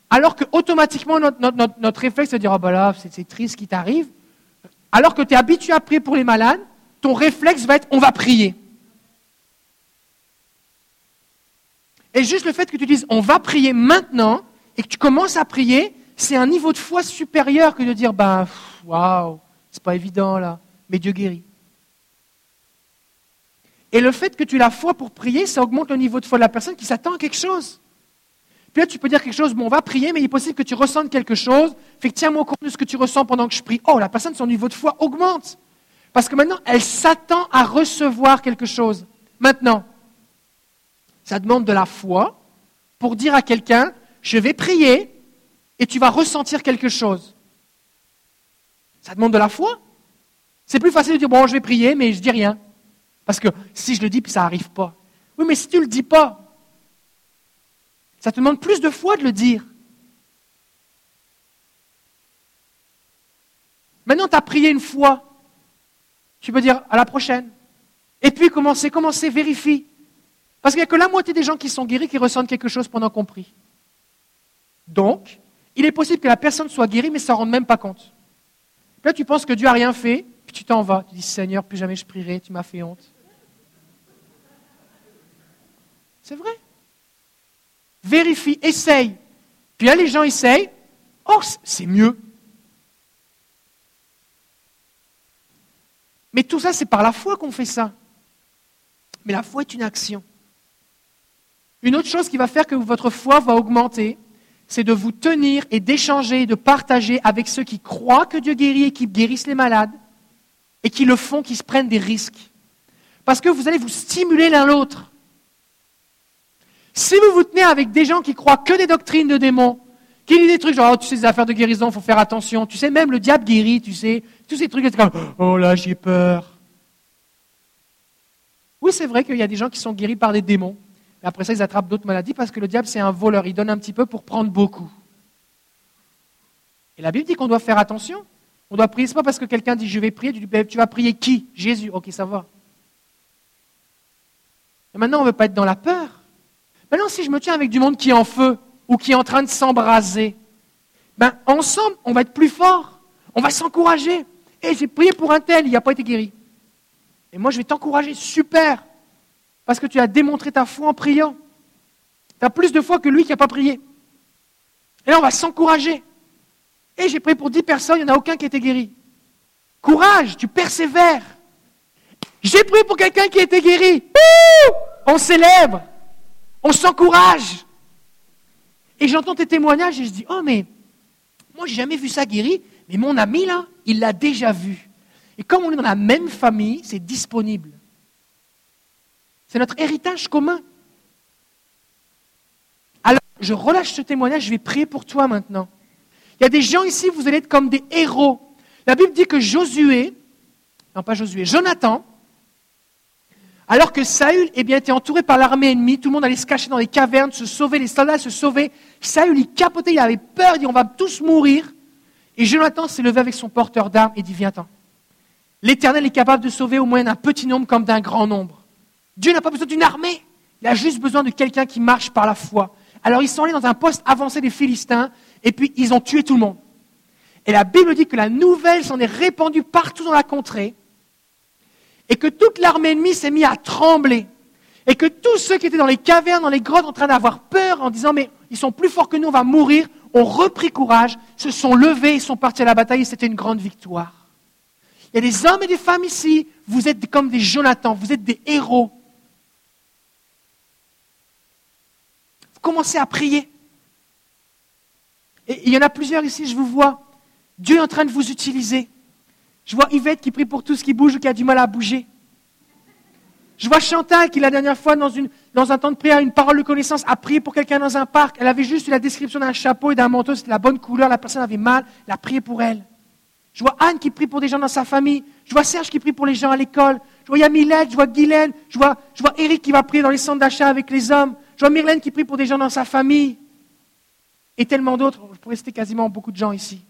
Speaker 1: alors que automatiquement, notre, notre, notre, réflexe, c'est de dire, oh ben là, c'est triste ce qui t'arrive. Alors que tu es habitué à prier pour les malades, ton réflexe va être on va prier. Et juste le fait que tu dises on va prier maintenant et que tu commences à prier, c'est un niveau de foi supérieur que de dire ben waouh, c'est pas évident là, mais Dieu guérit. Et le fait que tu aies la foi pour prier, ça augmente le niveau de foi de la personne qui s'attend à quelque chose. Puis là, tu peux dire quelque chose, bon, on va prier, mais il est possible que tu ressentes quelque chose. Fait que tiens-moi au de ce que tu ressens pendant que je prie. Oh, la personne, son niveau de foi augmente. Parce que maintenant, elle s'attend à recevoir quelque chose. Maintenant, ça demande de la foi pour dire à quelqu'un, je vais prier et tu vas ressentir quelque chose. Ça demande de la foi. C'est plus facile de dire, bon, je vais prier, mais je dis rien. Parce que si je le dis, puis ça n'arrive pas. Oui, mais si tu ne le dis pas, ça te demande plus de foi de le dire. Maintenant, tu as prié une fois. Tu peux dire à la prochaine. Et puis commencer, commencer, vérifie. Parce qu'il n'y a que la moitié des gens qui sont guéris qui ressentent quelque chose pendant qu'on prie. Donc, il est possible que la personne soit guérie, mais ne rende même pas compte. Là, tu penses que Dieu n'a rien fait, puis tu t'en vas. Tu dis Seigneur, plus jamais je prierai, tu m'as fait honte. C'est vrai. Vérifie, essaye. Puis là, les gens essayent. Oh, c'est mieux. Mais tout ça, c'est par la foi qu'on fait ça. Mais la foi est une action. Une autre chose qui va faire que votre foi va augmenter, c'est de vous tenir et d'échanger, de partager avec ceux qui croient que Dieu guérit et qui guérissent les malades, et qui le font, qui se prennent des risques. Parce que vous allez vous stimuler l'un l'autre. Si vous vous tenez avec des gens qui croient que des doctrines de démons, qui disent des trucs genre, oh, tu sais, des affaires de guérison, il faut faire attention, tu sais, même le diable guérit, tu sais, tous ces trucs, c'est comme, oh là, j'ai peur. Oui, c'est vrai qu'il y a des gens qui sont guéris par des démons, mais après ça, ils attrapent d'autres maladies parce que le diable, c'est un voleur, il donne un petit peu pour prendre beaucoup. Et la Bible dit qu'on doit faire attention. On doit prier, ce pas parce que quelqu'un dit je vais prier, tu dis ben, tu vas prier qui? Jésus. Ok, ça va. Et maintenant, on ne veut pas être dans la peur. Maintenant, si je me tiens avec du monde qui est en feu ou qui est en train de s'embraser, ben, ensemble, on va être plus fort. On va s'encourager. Et eh, j'ai prié pour un tel, il n'a pas été guéri. Et moi, je vais t'encourager. Super. Parce que tu as démontré ta foi en priant. Tu as plus de foi que lui qui n'a pas prié. Et là, on va s'encourager. Et j'ai prié pour dix personnes, il n'y en a aucun qui a été guéri. Courage, tu persévères. J'ai prié pour quelqu'un qui a été guéri. on célèbre. On s'encourage. Et j'entends tes témoignages et je dis, oh mais, moi j'ai jamais vu ça guéri, mais mon ami là, il l'a déjà vu. Et comme on est dans la même famille, c'est disponible. C'est notre héritage commun. Alors, je relâche ce témoignage, je vais prier pour toi maintenant. Il y a des gens ici, vous allez être comme des héros. La Bible dit que Josué, non pas Josué, Jonathan, alors que Saül eh bien, était entouré par l'armée ennemie, tout le monde allait se cacher dans les cavernes, se sauver, les soldats se sauvaient. Saül, il capotait, il avait peur, il dit on va tous mourir. Et Jonathan s'est levé avec son porteur d'armes et dit viens-t'en. L'Éternel est capable de sauver au moins un petit nombre comme d'un grand nombre. Dieu n'a pas besoin d'une armée, il a juste besoin de quelqu'un qui marche par la foi. Alors ils sont allés dans un poste avancé des Philistins et puis ils ont tué tout le monde. Et la Bible dit que la nouvelle s'en est répandue partout dans la contrée et que toute l'armée ennemie s'est mise à trembler. Et que tous ceux qui étaient dans les cavernes, dans les grottes, en train d'avoir peur, en disant mais ils sont plus forts que nous, on va mourir, ont repris courage, se sont levés, ils sont partis à la bataille et c'était une grande victoire. Il y a des hommes et des femmes ici, vous êtes comme des Jonathan, vous êtes des héros. Commencez à prier. Et il y en a plusieurs ici, je vous vois. Dieu est en train de vous utiliser. Je vois Yvette qui prie pour tout ce qui bouge ou qui a du mal à bouger. Je vois Chantal qui, la dernière fois, dans, un temps de prière, une parole de connaissance, a prié pour quelqu'un dans un parc. Elle avait juste la description d'un chapeau et d'un manteau, c'était la bonne couleur, la personne avait mal, elle a prié pour elle. Je vois Anne qui prie pour des gens dans sa famille. Je vois Serge qui prie pour les gens à l'école. Je vois Yamilette, je vois Guylaine, je vois, je vois Eric qui va prier dans les centres d'achat avec les hommes. Je vois qui prie pour des gens dans sa famille. Et tellement d'autres. Je pourrais citer quasiment beaucoup de gens ici.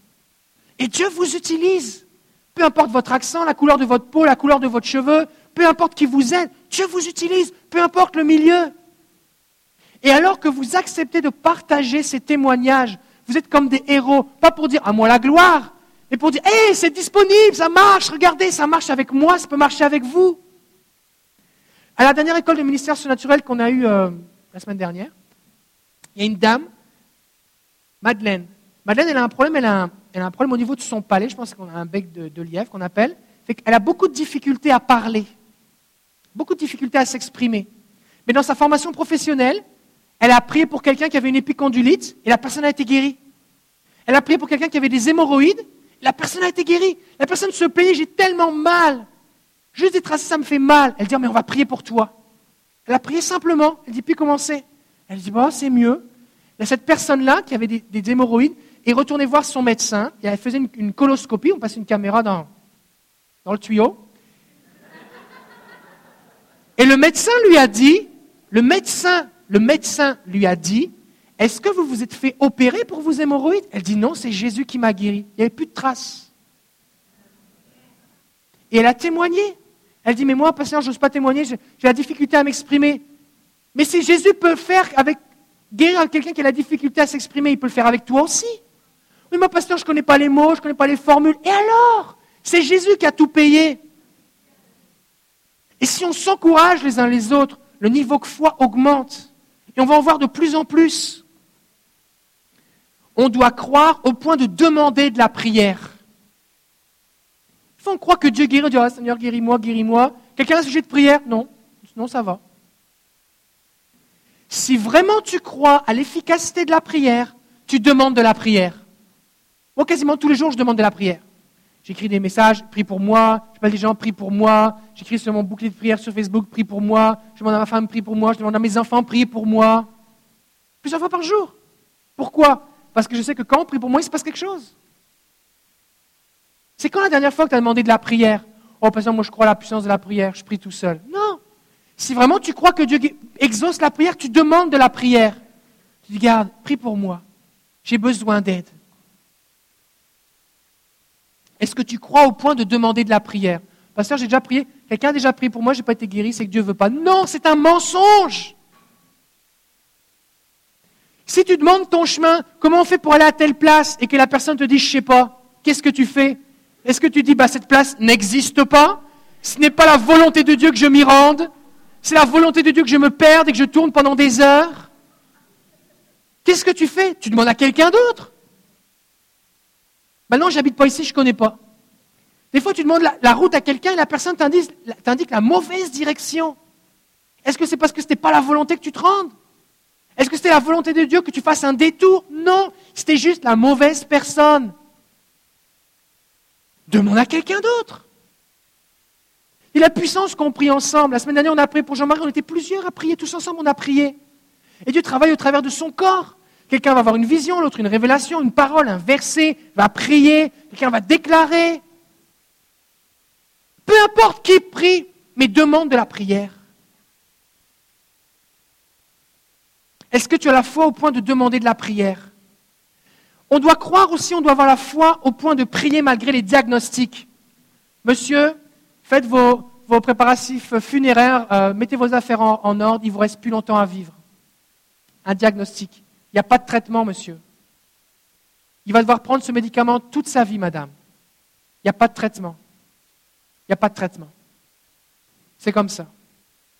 Speaker 1: Et Dieu vous utilise. Peu importe votre accent, la couleur de votre peau, la couleur de votre cheveux, peu importe qui vous êtes, Dieu vous utilise, peu importe le milieu. Et alors que vous acceptez de partager ces témoignages, vous êtes comme des héros, pas pour dire à moi la gloire, mais pour dire hé, c'est disponible, ça marche, regardez, ça marche avec moi, ça peut marcher avec vous. À la dernière école de ministère surnaturel qu'on a eue euh, la semaine dernière, il y a une dame, Madeleine. Madeleine, elle a un problème, elle a un, problème au niveau de son palais, je pense qu'on a un bec de, lièvre qu'on appelle. Elle a beaucoup de difficultés à parler. beaucoup de difficultés à s'exprimer. Mais dans sa formation professionnelle, elle a prié pour quelqu'un qui avait une épicondylite et la personne a été guérie. Elle a prié pour quelqu'un qui avait des hémorroïdes et la personne a été guérie. La personne se plaignait, j'ai tellement mal. Juste des tracés, ça me fait mal. Elle dit, oh, mais on va prier pour toi. Elle a prié simplement. Elle dit, puis comment c'est Elle dit, bon, c'est mieux. Et cette personne-là, qui avait des, hémorroïdes, est retournée voir son médecin et elle faisait une, coloscopie. On passe une caméra dans, dans le tuyau. Et le médecin lui a dit, le médecin, le médecin lui a dit, est-ce que vous vous êtes fait opérer pour vos hémorroïdes? Elle dit non, c'est Jésus qui m'a guéri. Il n'y avait plus de traces. Et elle a témoigné. Elle dit, mais moi, pasteur, je n'ose pas témoigner, j'ai la difficulté à m'exprimer. Mais si Jésus peut faire avec guérir quelqu'un qui a la difficulté à s'exprimer, il peut le faire avec toi aussi. Oui, moi, pasteur, je ne connais pas les mots, je ne connais pas les formules. Et alors? C'est Jésus qui a tout payé. Et si on s'encourage les uns les autres, le niveau de foi augmente. Et on va en voir de plus en plus. On doit croire au point de demander de la prière. On croit que Dieu guérit, on dit, ah, Seigneur, guéris-moi, guéris-moi. Quelqu'un a un sujet de prière? Non, non, ça va. Si vraiment tu crois à l'efficacité de la prière, tu demandes de la prière. Moi, quasiment tous les jours, je demande de la prière. J'écris des messages, prie pour moi. Je parle des gens, prie pour moi. J'écris sur mon bouclier de prière sur Facebook, prie pour moi. Je demande à ma femme, prie pour moi. Je demande à mes enfants, prie pour moi. Plusieurs fois par jour. Pourquoi? Parce que je sais que quand on prie pour moi, il se passe quelque chose. C'est quand la dernière fois que tu as demandé de la prière? Oh, par exemple, moi je crois à la puissance de la prière, je prie tout seul. Non. Si vraiment tu crois que Dieu exauce la prière, tu demandes de la prière. Tu dis, garde, prie pour moi. J'ai besoin d'aide. Est-ce que tu crois au point de demander de la prière? Pasteur, j'ai déjà prié. Quelqu'un a déjà prié pour moi, je n'ai pas été guéri, c'est que Dieu ne veut pas. Non, c'est un mensonge. Si tu demandes ton chemin, comment on fait pour aller à telle place et que la personne te dit je ne sais pas, qu'est-ce que tu fais? Est-ce que tu dis bah, cette place n'existe pas? Ce n'est pas la volonté de Dieu que je m'y rende. C'est la volonté de Dieu que je me perde et que je tourne pendant des heures. Qu'est-ce que tu fais? Tu demandes à quelqu'un d'autre. Maintenant, j'habite pas ici, je ne connais pas. Des fois, tu demandes la, route à quelqu'un et la personne t'indique la mauvaise direction. Est-ce que c'est parce que ce n'était pas la volonté que tu te rendes? Est-ce que c'était la volonté de Dieu que tu fasses un détour? Non, c'était juste la mauvaise personne. Demande à quelqu'un d'autre. Et la puissance qu'on prie ensemble. La semaine dernière, on a prié pour Jean-Marie, on était plusieurs à prier, tous ensemble, on a prié. Et Dieu travaille au travers de son corps. Quelqu'un va avoir une vision, l'autre une révélation, une parole, un verset, va prier, quelqu'un va déclarer. Peu importe qui prie, mais demande de la prière. Est-ce que tu as la foi au point de demander de la prière? On doit croire aussi, on doit avoir la foi au point de prier malgré les diagnostics. Monsieur, faites vos, préparatifs funéraires, euh, mettez vos affaires en, en ordre, il vous reste plus longtemps à vivre. Un diagnostic. Il n'y a pas de traitement, monsieur. Il va devoir prendre ce médicament toute sa vie, madame. Il n'y a pas de traitement. Il n'y a pas de traitement. C'est comme ça.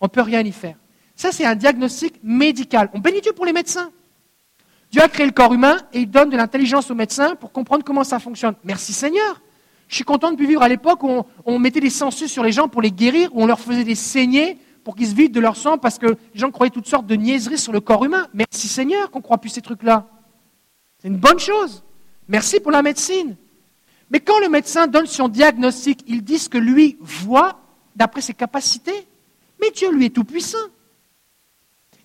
Speaker 1: On ne peut rien y faire. Ça, c'est un diagnostic médical. On bénit Dieu pour les médecins. Dieu a créé le corps humain et il donne de l'intelligence aux médecins pour comprendre comment ça fonctionne. Merci Seigneur. Je suis content de vivre à l'époque où on, mettait des sensus sur les gens pour les guérir, où on leur faisait des saignées pour qu'ils se vident de leur sang parce que les gens croyaient toutes sortes de niaiseries sur le corps humain. Merci Seigneur qu'on ne croit plus ces trucs-là. C'est une bonne chose. Merci pour la médecine. Mais quand le médecin donne son diagnostic, il dit ce que lui voit d'après ses capacités. Mais Dieu, lui, est tout-puissant.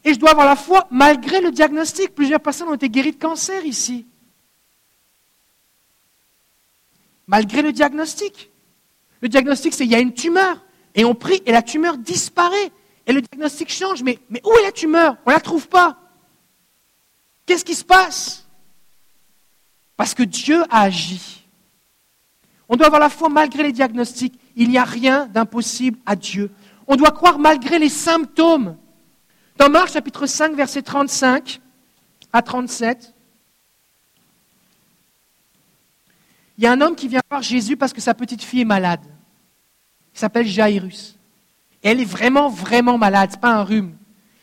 Speaker 1: Et je dois avoir la foi malgré le diagnostic. Plusieurs personnes ont été guéries de cancer ici. Malgré le diagnostic. Le diagnostic, c'est qu'il y a une tumeur. Et on prie et la tumeur disparaît. Et le diagnostic change. Mais, mais où est la tumeur? On ne la trouve pas. Qu'est-ce qui se passe? Parce que Dieu a agi. On doit avoir la foi malgré les diagnostics. Il n'y a rien d'impossible à Dieu. On doit croire malgré les symptômes. Dans Marc chapitre 5, verset 35 à 37, il y a un homme qui vient voir Jésus parce que sa petite fille est malade s'appelle Jairus. Elle est vraiment, vraiment malade, n'est pas un rhume.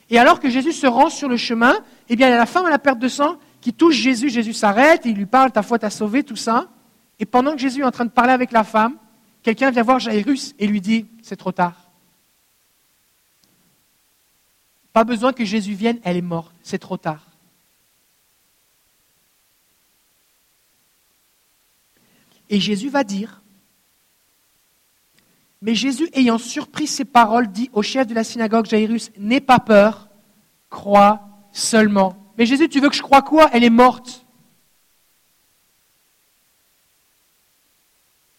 Speaker 1: Et alors que Jésus se rend sur le chemin, eh bien, il y a la femme à la perte de sang qui touche Jésus. Jésus s'arrête il lui parle, ta foi t'a sauvé, tout ça. Et pendant que Jésus est en train de parler avec la femme, quelqu'un vient voir Jairus et lui dit, c'est trop tard. Pas besoin que Jésus vienne, elle est morte. C'est trop tard. Et Jésus va dire, mais Jésus, ayant surpris ces paroles, dit au chef de la synagogue Jairus, n'aie pas peur, crois seulement. Mais Jésus, tu veux que je croie quoi? Elle est morte.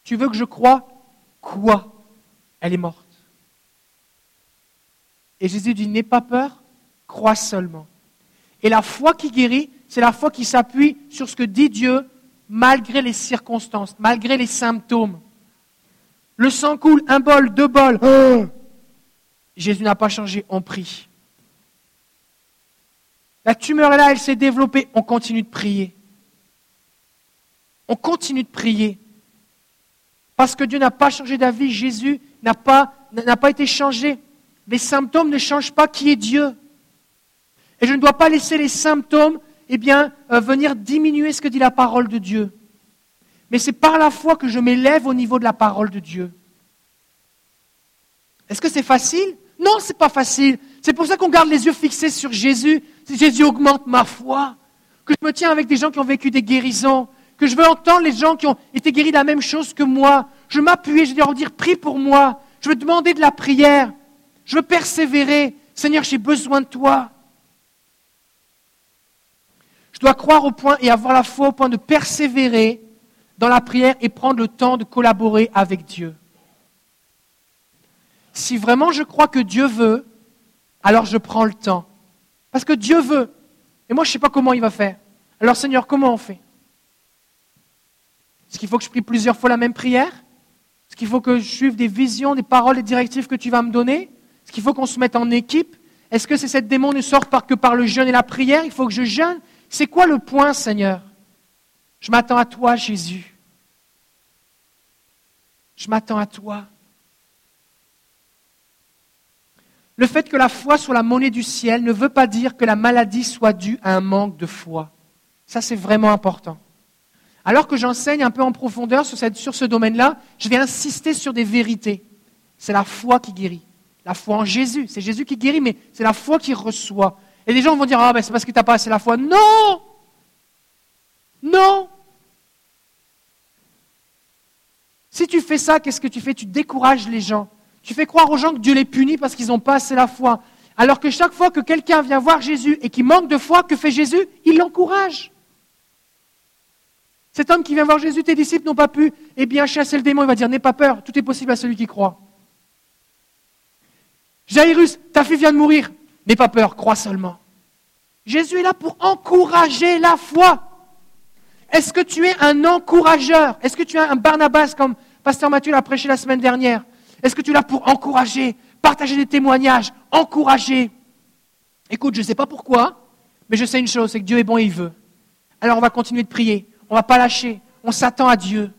Speaker 1: Tu veux que je croie quoi? Elle est morte. Et Jésus dit, n'aie pas peur, crois seulement. Et la foi qui guérit, c'est la foi qui s'appuie sur ce que dit Dieu malgré les circonstances, malgré les symptômes. Le sang coule, un bol, deux bols. Oh Jésus n'a pas changé, on prie. La tumeur est là, elle s'est développée, on continue de prier. On continue de prier. Parce que Dieu n'a pas changé d'avis, Jésus n'a pas, n'a pas été changé. Les symptômes ne changent pas qui est Dieu. Et je ne dois pas laisser les symptômes eh bien, euh, venir diminuer ce que dit la parole de Dieu. Mais c'est par la foi que je m'élève au niveau de la parole de Dieu. Est-ce que c'est facile? Non, ce n'est pas facile. C'est pour ça qu'on garde les yeux fixés sur Jésus. Jésus augmente ma foi. Que je me tiens avec des gens qui ont vécu des guérisons. Que je veux entendre les gens qui ont été guéris de la même chose que moi. Je m'appuie, je vais leur dire, prie pour moi. Je veux demander de la prière. Je veux persévérer. Seigneur, j'ai besoin de toi. Je dois croire au point et avoir la foi au point de persévérer dans la prière et prendre le temps de collaborer avec Dieu. Si vraiment je crois que Dieu veut, alors je prends le temps. Parce que Dieu veut. Et moi, je ne sais pas comment il va faire. Alors Seigneur, comment on fait? Est-ce qu'il faut que je prie plusieurs fois la même prière? Est-ce qu'il faut que je suive des visions, des paroles, des directives que tu vas me donner? Est-ce qu'il faut qu'on se mette en équipe Est-ce que c'est cette démon ne sort que par le jeûne et la prière? Il faut que je jeûne c'est quoi le point, Seigneur? Je m'attends à toi, Jésus. Je m'attends à toi. Le fait que la foi soit la monnaie du ciel ne veut pas dire que la maladie soit due à un manque de foi. Ça, c'est vraiment important. Alors que j'enseigne un peu en profondeur sur, sur ce domaine-là, je vais insister sur des vérités. C'est la foi qui guérit. La foi en Jésus. C'est Jésus qui guérit, mais c'est la foi qui reçoit. Et les gens vont dire, ah ben c'est parce que tu n'as pas assez la foi. Non Non Si tu fais ça, qu'est-ce que tu fais? Tu décourages les gens. Tu fais croire aux gens que Dieu les punit parce qu'ils n'ont pas assez la foi. Alors que chaque fois que quelqu'un vient voir Jésus et qui manque de foi, que fait Jésus? Il l'encourage. Cet homme qui vient voir Jésus, tes disciples n'ont pas pu eh bien, chasser le démon, il va dire N'aie pas peur, tout est possible à celui qui croit. Jairus, ta fille vient de mourir. N'aie pas peur, crois seulement. Jésus est là pour encourager la foi. Est-ce que tu es un encourageur? Est-ce que tu es un Barnabas comme Pasteur Mathieu l'a prêché la semaine dernière? Est-ce que tu es là pour encourager, partager des témoignages, encourager? Écoute, je ne sais pas pourquoi, mais je sais une chose, c'est que Dieu est bon et il veut. Alors on va continuer de prier, on ne va pas lâcher, on s'attend à Dieu.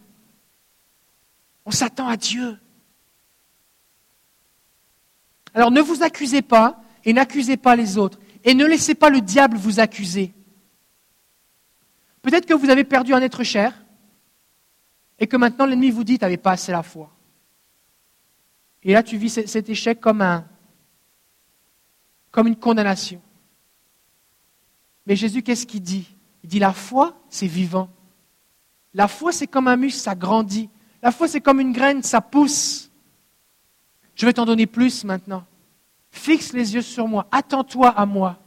Speaker 1: On s'attend à Dieu. Alors ne vous accusez pas et n'accusez pas les autres. Et ne laissez pas le diable vous accuser. Peut-être que vous avez perdu un être cher et que maintenant l'ennemi vous dit, tu n'avais pas assez la foi. Et là, tu vis cet échec comme, un, comme une condamnation. Mais Jésus, qu'est-ce qu'il dit? Il dit, la foi, c'est vivant. La foi, c'est comme un muscle, ça grandit. La foi, c'est comme une graine, ça pousse. Je vais t'en donner plus maintenant. Fixe les yeux sur moi, attends-toi à moi,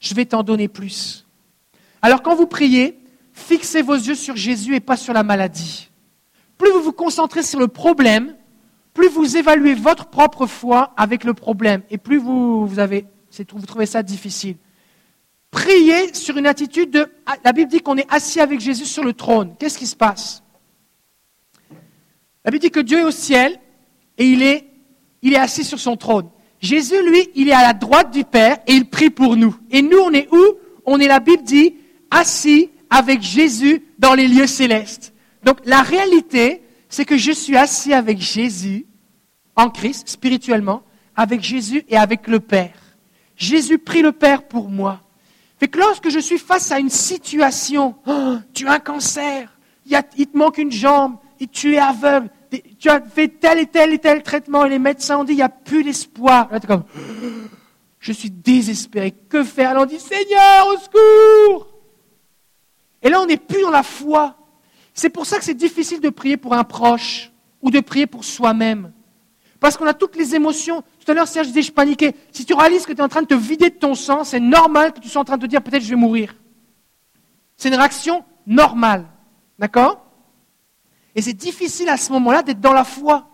Speaker 1: je vais t'en donner plus. Alors quand vous priez, fixez vos yeux sur Jésus et pas sur la maladie. Plus vous vous concentrez sur le problème, plus vous évaluez votre propre foi avec le problème, et plus vous, vous, avez, vous trouvez ça difficile. Priez sur une attitude de... La Bible dit qu'on est assis avec Jésus sur le trône. Qu'est-ce qui se passe? La Bible dit que Dieu est au ciel et il est assis sur son trône. Jésus, lui, il est à la droite du Père et il prie pour nous. Et nous, on est où? On est, la Bible dit, assis avec Jésus dans les lieux célestes. Donc la réalité, c'est que je suis assis avec Jésus, en Christ, spirituellement, avec Jésus et avec le Père. Jésus prie le Père pour moi. Fait que lorsque je suis face à une situation, oh, tu as un cancer, il, te manque une jambe, tu es aveugle, tu as fait tel et tel et tel traitement et les médecins ont dit il n'y a plus d'espoir. Là, tu es comme, <gasps> Je suis désespéré. Que faire? Alors on dit Seigneur, au secours Et là, on n'est plus dans la foi. C'est pour ça que c'est difficile de prier pour un proche ou de prier pour soi-même. Parce qu'on a toutes les émotions. Tout à l'heure, Serge disait, je paniquais. Si tu réalises que tu es en train de te vider de ton sang, c'est normal que tu sois en train de te dire, peut-être je vais mourir. C'est une réaction normale. D'accord? Et c'est difficile à ce moment-là d'être dans la foi.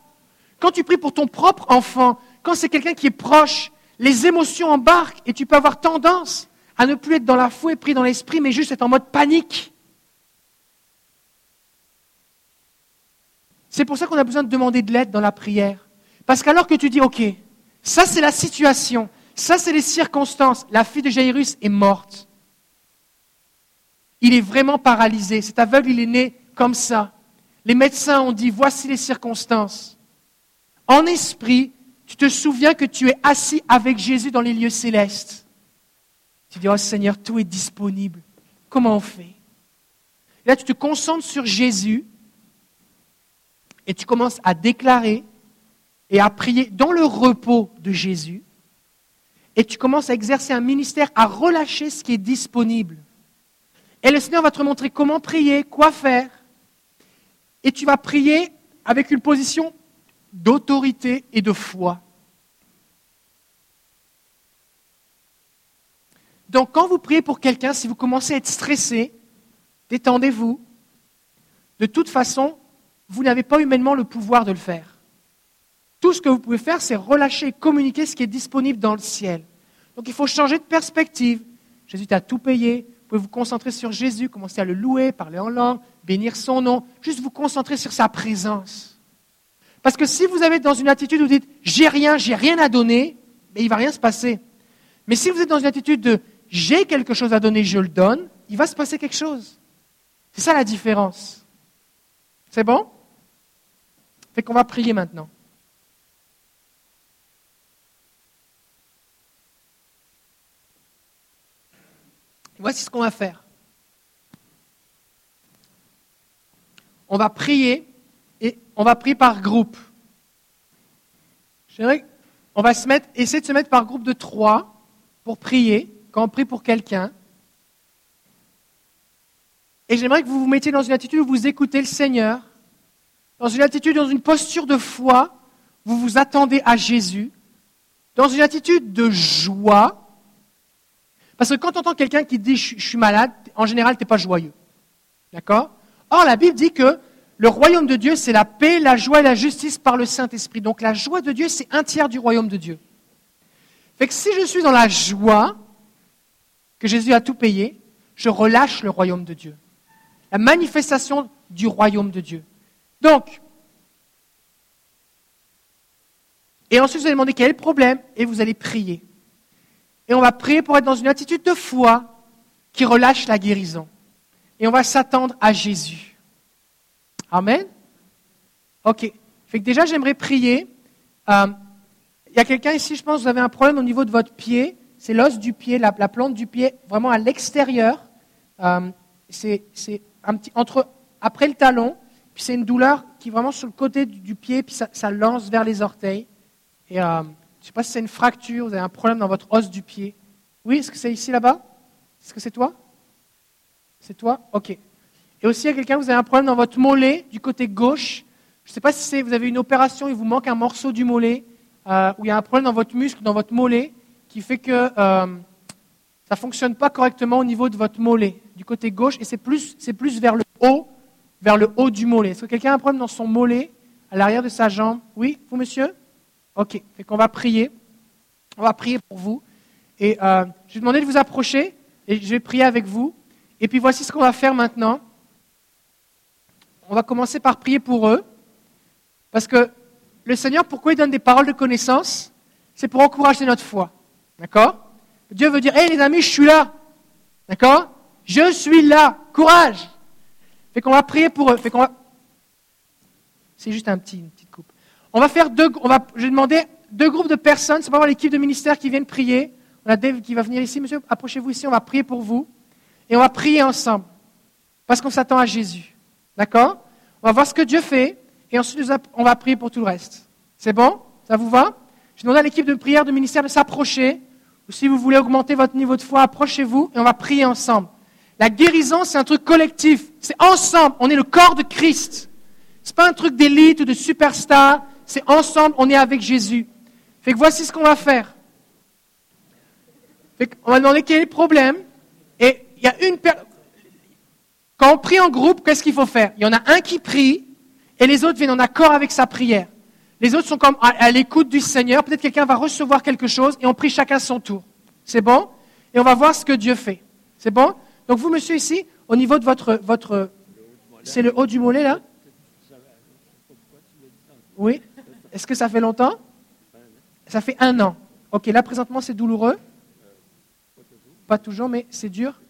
Speaker 1: Quand tu pries pour ton propre enfant, quand c'est quelqu'un qui est proche, les émotions embarquent et tu peux avoir tendance à ne plus être dans la foi et prier dans l'esprit, mais juste être en mode panique. C'est pour ça qu'on a besoin de demander de l'aide dans la prière. Parce qu'alors que tu dis, OK, ça c'est la situation, ça c'est les circonstances, la fille de Jairus est morte. Il est vraiment paralysé, cet aveugle, il est né comme ça. Les médecins ont dit, voici les circonstances. En esprit, tu te souviens que tu es assis avec Jésus dans les lieux célestes. Tu dis, oh Seigneur, tout est disponible. Comment on fait? Là, tu te concentres sur Jésus et tu commences à déclarer et à prier dans le repos de Jésus. Et tu commences à exercer un ministère, à relâcher ce qui est disponible. Et le Seigneur va te montrer comment prier, quoi faire. Et tu vas prier avec une position d'autorité et de foi. Donc quand vous priez pour quelqu'un, si vous commencez à être stressé, détendez-vous. De toute façon, vous n'avez pas humainement le pouvoir de le faire. Tout ce que vous pouvez faire, c'est relâcher et communiquer ce qui est disponible dans le ciel. Donc il faut changer de perspective. Jésus t'a tout payé. Pouvez vous concentrer sur Jésus, commencer à le louer, parler en langue, bénir son nom, juste vous concentrer sur sa présence. Parce que si vous avez dans une attitude où vous dites j'ai rien, j'ai rien à donner, mais il va rien se passer. Mais si vous êtes dans une attitude de j'ai quelque chose à donner, je le donne, il va se passer quelque chose. C'est ça la différence. C'est bon? Fait qu'on va prier maintenant. Voici ce qu'on va faire. On va prier et on va prier par groupe. On va se mettre, essayer de se mettre par groupe de trois pour prier, quand on prie pour quelqu'un. Et j'aimerais que vous vous mettiez dans une attitude où vous écoutez le Seigneur, dans une attitude, dans une posture de foi, vous vous attendez à Jésus, dans une attitude de joie. Parce que quand on entend quelqu'un qui dit je suis malade, en général, tu n'es pas joyeux. D'accord? Or, la Bible dit que le royaume de Dieu, c'est la paix, la joie et la justice par le Saint-Esprit. Donc la joie de Dieu, c'est un tiers du royaume de Dieu. Fait si je suis dans la joie que Jésus a tout payé, je relâche le royaume de Dieu. La manifestation du royaume de Dieu. Donc, et ensuite vous allez demander quel est le problème? Et vous allez prier. Et on va prier pour être dans une attitude de foi qui relâche la guérison. Et on va s'attendre à Jésus. Amen. OK. Fait que déjà, j'aimerais prier. Euh, il y a quelqu'un ici, je pense, vous avez un problème au niveau de votre pied. C'est l'os du pied, la, plante du pied, vraiment à l'extérieur. Euh, c'est un petit entre après le talon. Puis c'est une douleur qui est vraiment sur le côté du, pied, puis ça, lance vers les orteils. Et euh, je ne sais pas si c'est une fracture, vous avez un problème dans votre os du pied. Oui, est-ce que c'est ici là-bas? Est-ce que c'est toi? C'est toi? Ok. Et aussi, il y a quelqu'un, vous avez un problème dans votre mollet du côté gauche. Je ne sais pas si vous avez une opération, il vous manque un morceau du mollet, euh, ou il y a un problème dans votre muscle, dans votre mollet, qui fait que euh, ça ne fonctionne pas correctement au niveau de votre mollet, du côté gauche, et c'est plus, c'est plus vers le haut, vers le haut du mollet. Est-ce que quelqu'un a un problème dans son mollet, à l'arrière de sa jambe? Oui, vous, monsieur? Ok, fait qu'on va prier. On va prier pour vous. Et euh, je vais demander de vous approcher, et je vais prier avec vous. Et puis voici ce qu'on va faire maintenant on va commencer par prier pour eux. Parce que le Seigneur, pourquoi il donne des paroles de connaissance? C'est pour encourager notre foi. D'accord? Dieu veut dire, hé les amis, je suis là. D'accord? Je suis là. Courage. Fait qu'on va prier pour eux. Fait qu'on va... C'est juste un petit. On va faire deux, on va, je vais demander deux groupes de personnes, c'est pas l'équipe de ministère qui viennent prier. On a Dave qui va venir ici, monsieur, approchez-vous ici, on va prier pour vous. Et on va prier ensemble. Parce qu'on s'attend à Jésus. D'accord? On va voir ce que Dieu fait et ensuite on va prier pour tout le reste. C'est bon? Ça vous va? Je demande à l'équipe de prière de ministère de s'approcher. ou si vous voulez augmenter votre niveau de foi, approchez-vous et on va prier ensemble. La guérison, c'est un truc collectif. C'est ensemble. On est le corps de Christ. C'est pas un truc d'élite ou de superstar. C'est ensemble. On est avec Jésus. Fait que voici ce qu'on va faire. Fait on va demander quel est problème. Et il y a une personne. Quand on prie en groupe, qu'est-ce qu'il faut faire? Il y en a un qui prie et les autres viennent en accord avec sa prière. Les autres sont comme à, l'écoute du Seigneur. Peut-être quelqu'un va recevoir quelque chose et on prie chacun son tour. C'est bon? Et on va voir ce que Dieu fait. C'est bon? Donc vous, monsieur, ici, au niveau de votre... votre c'est le haut du mollet, là? Oui Est-ce que ça fait longtemps? Ça fait un an. Ok, là, présentement, c'est douloureux Pas toujours, mais c'est dur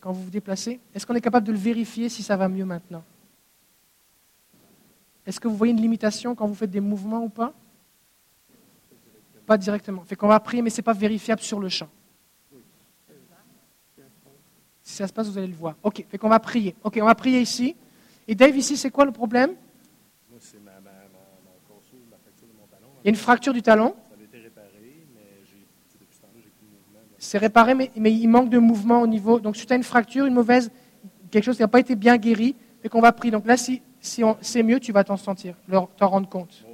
Speaker 1: quand vous vous déplacez Est-ce qu'on est capable de le vérifier si ça va mieux maintenant? Est-ce que vous voyez une limitation quand vous faites des mouvements ou pas? Pas directement. Fait qu'on va prier, mais ce n'est pas vérifiable sur le champ. Si ça se passe, vous allez le voir. Ok, fait qu'on va prier. Ok, on va prier ici. Et Dave, ici, c'est quoi le problème Moi, c'est ma, ma, la fracture de mon talon. Il y a une fracture du talon c'est réparé, mais, il manque de mouvement au niveau. Donc, si tu as une fracture, une mauvaise, quelque chose qui n'a pas été bien guéri, et qu'on va prier. Donc là, si, si c'est mieux, tu vas t'en sentir, t'en rendre compte.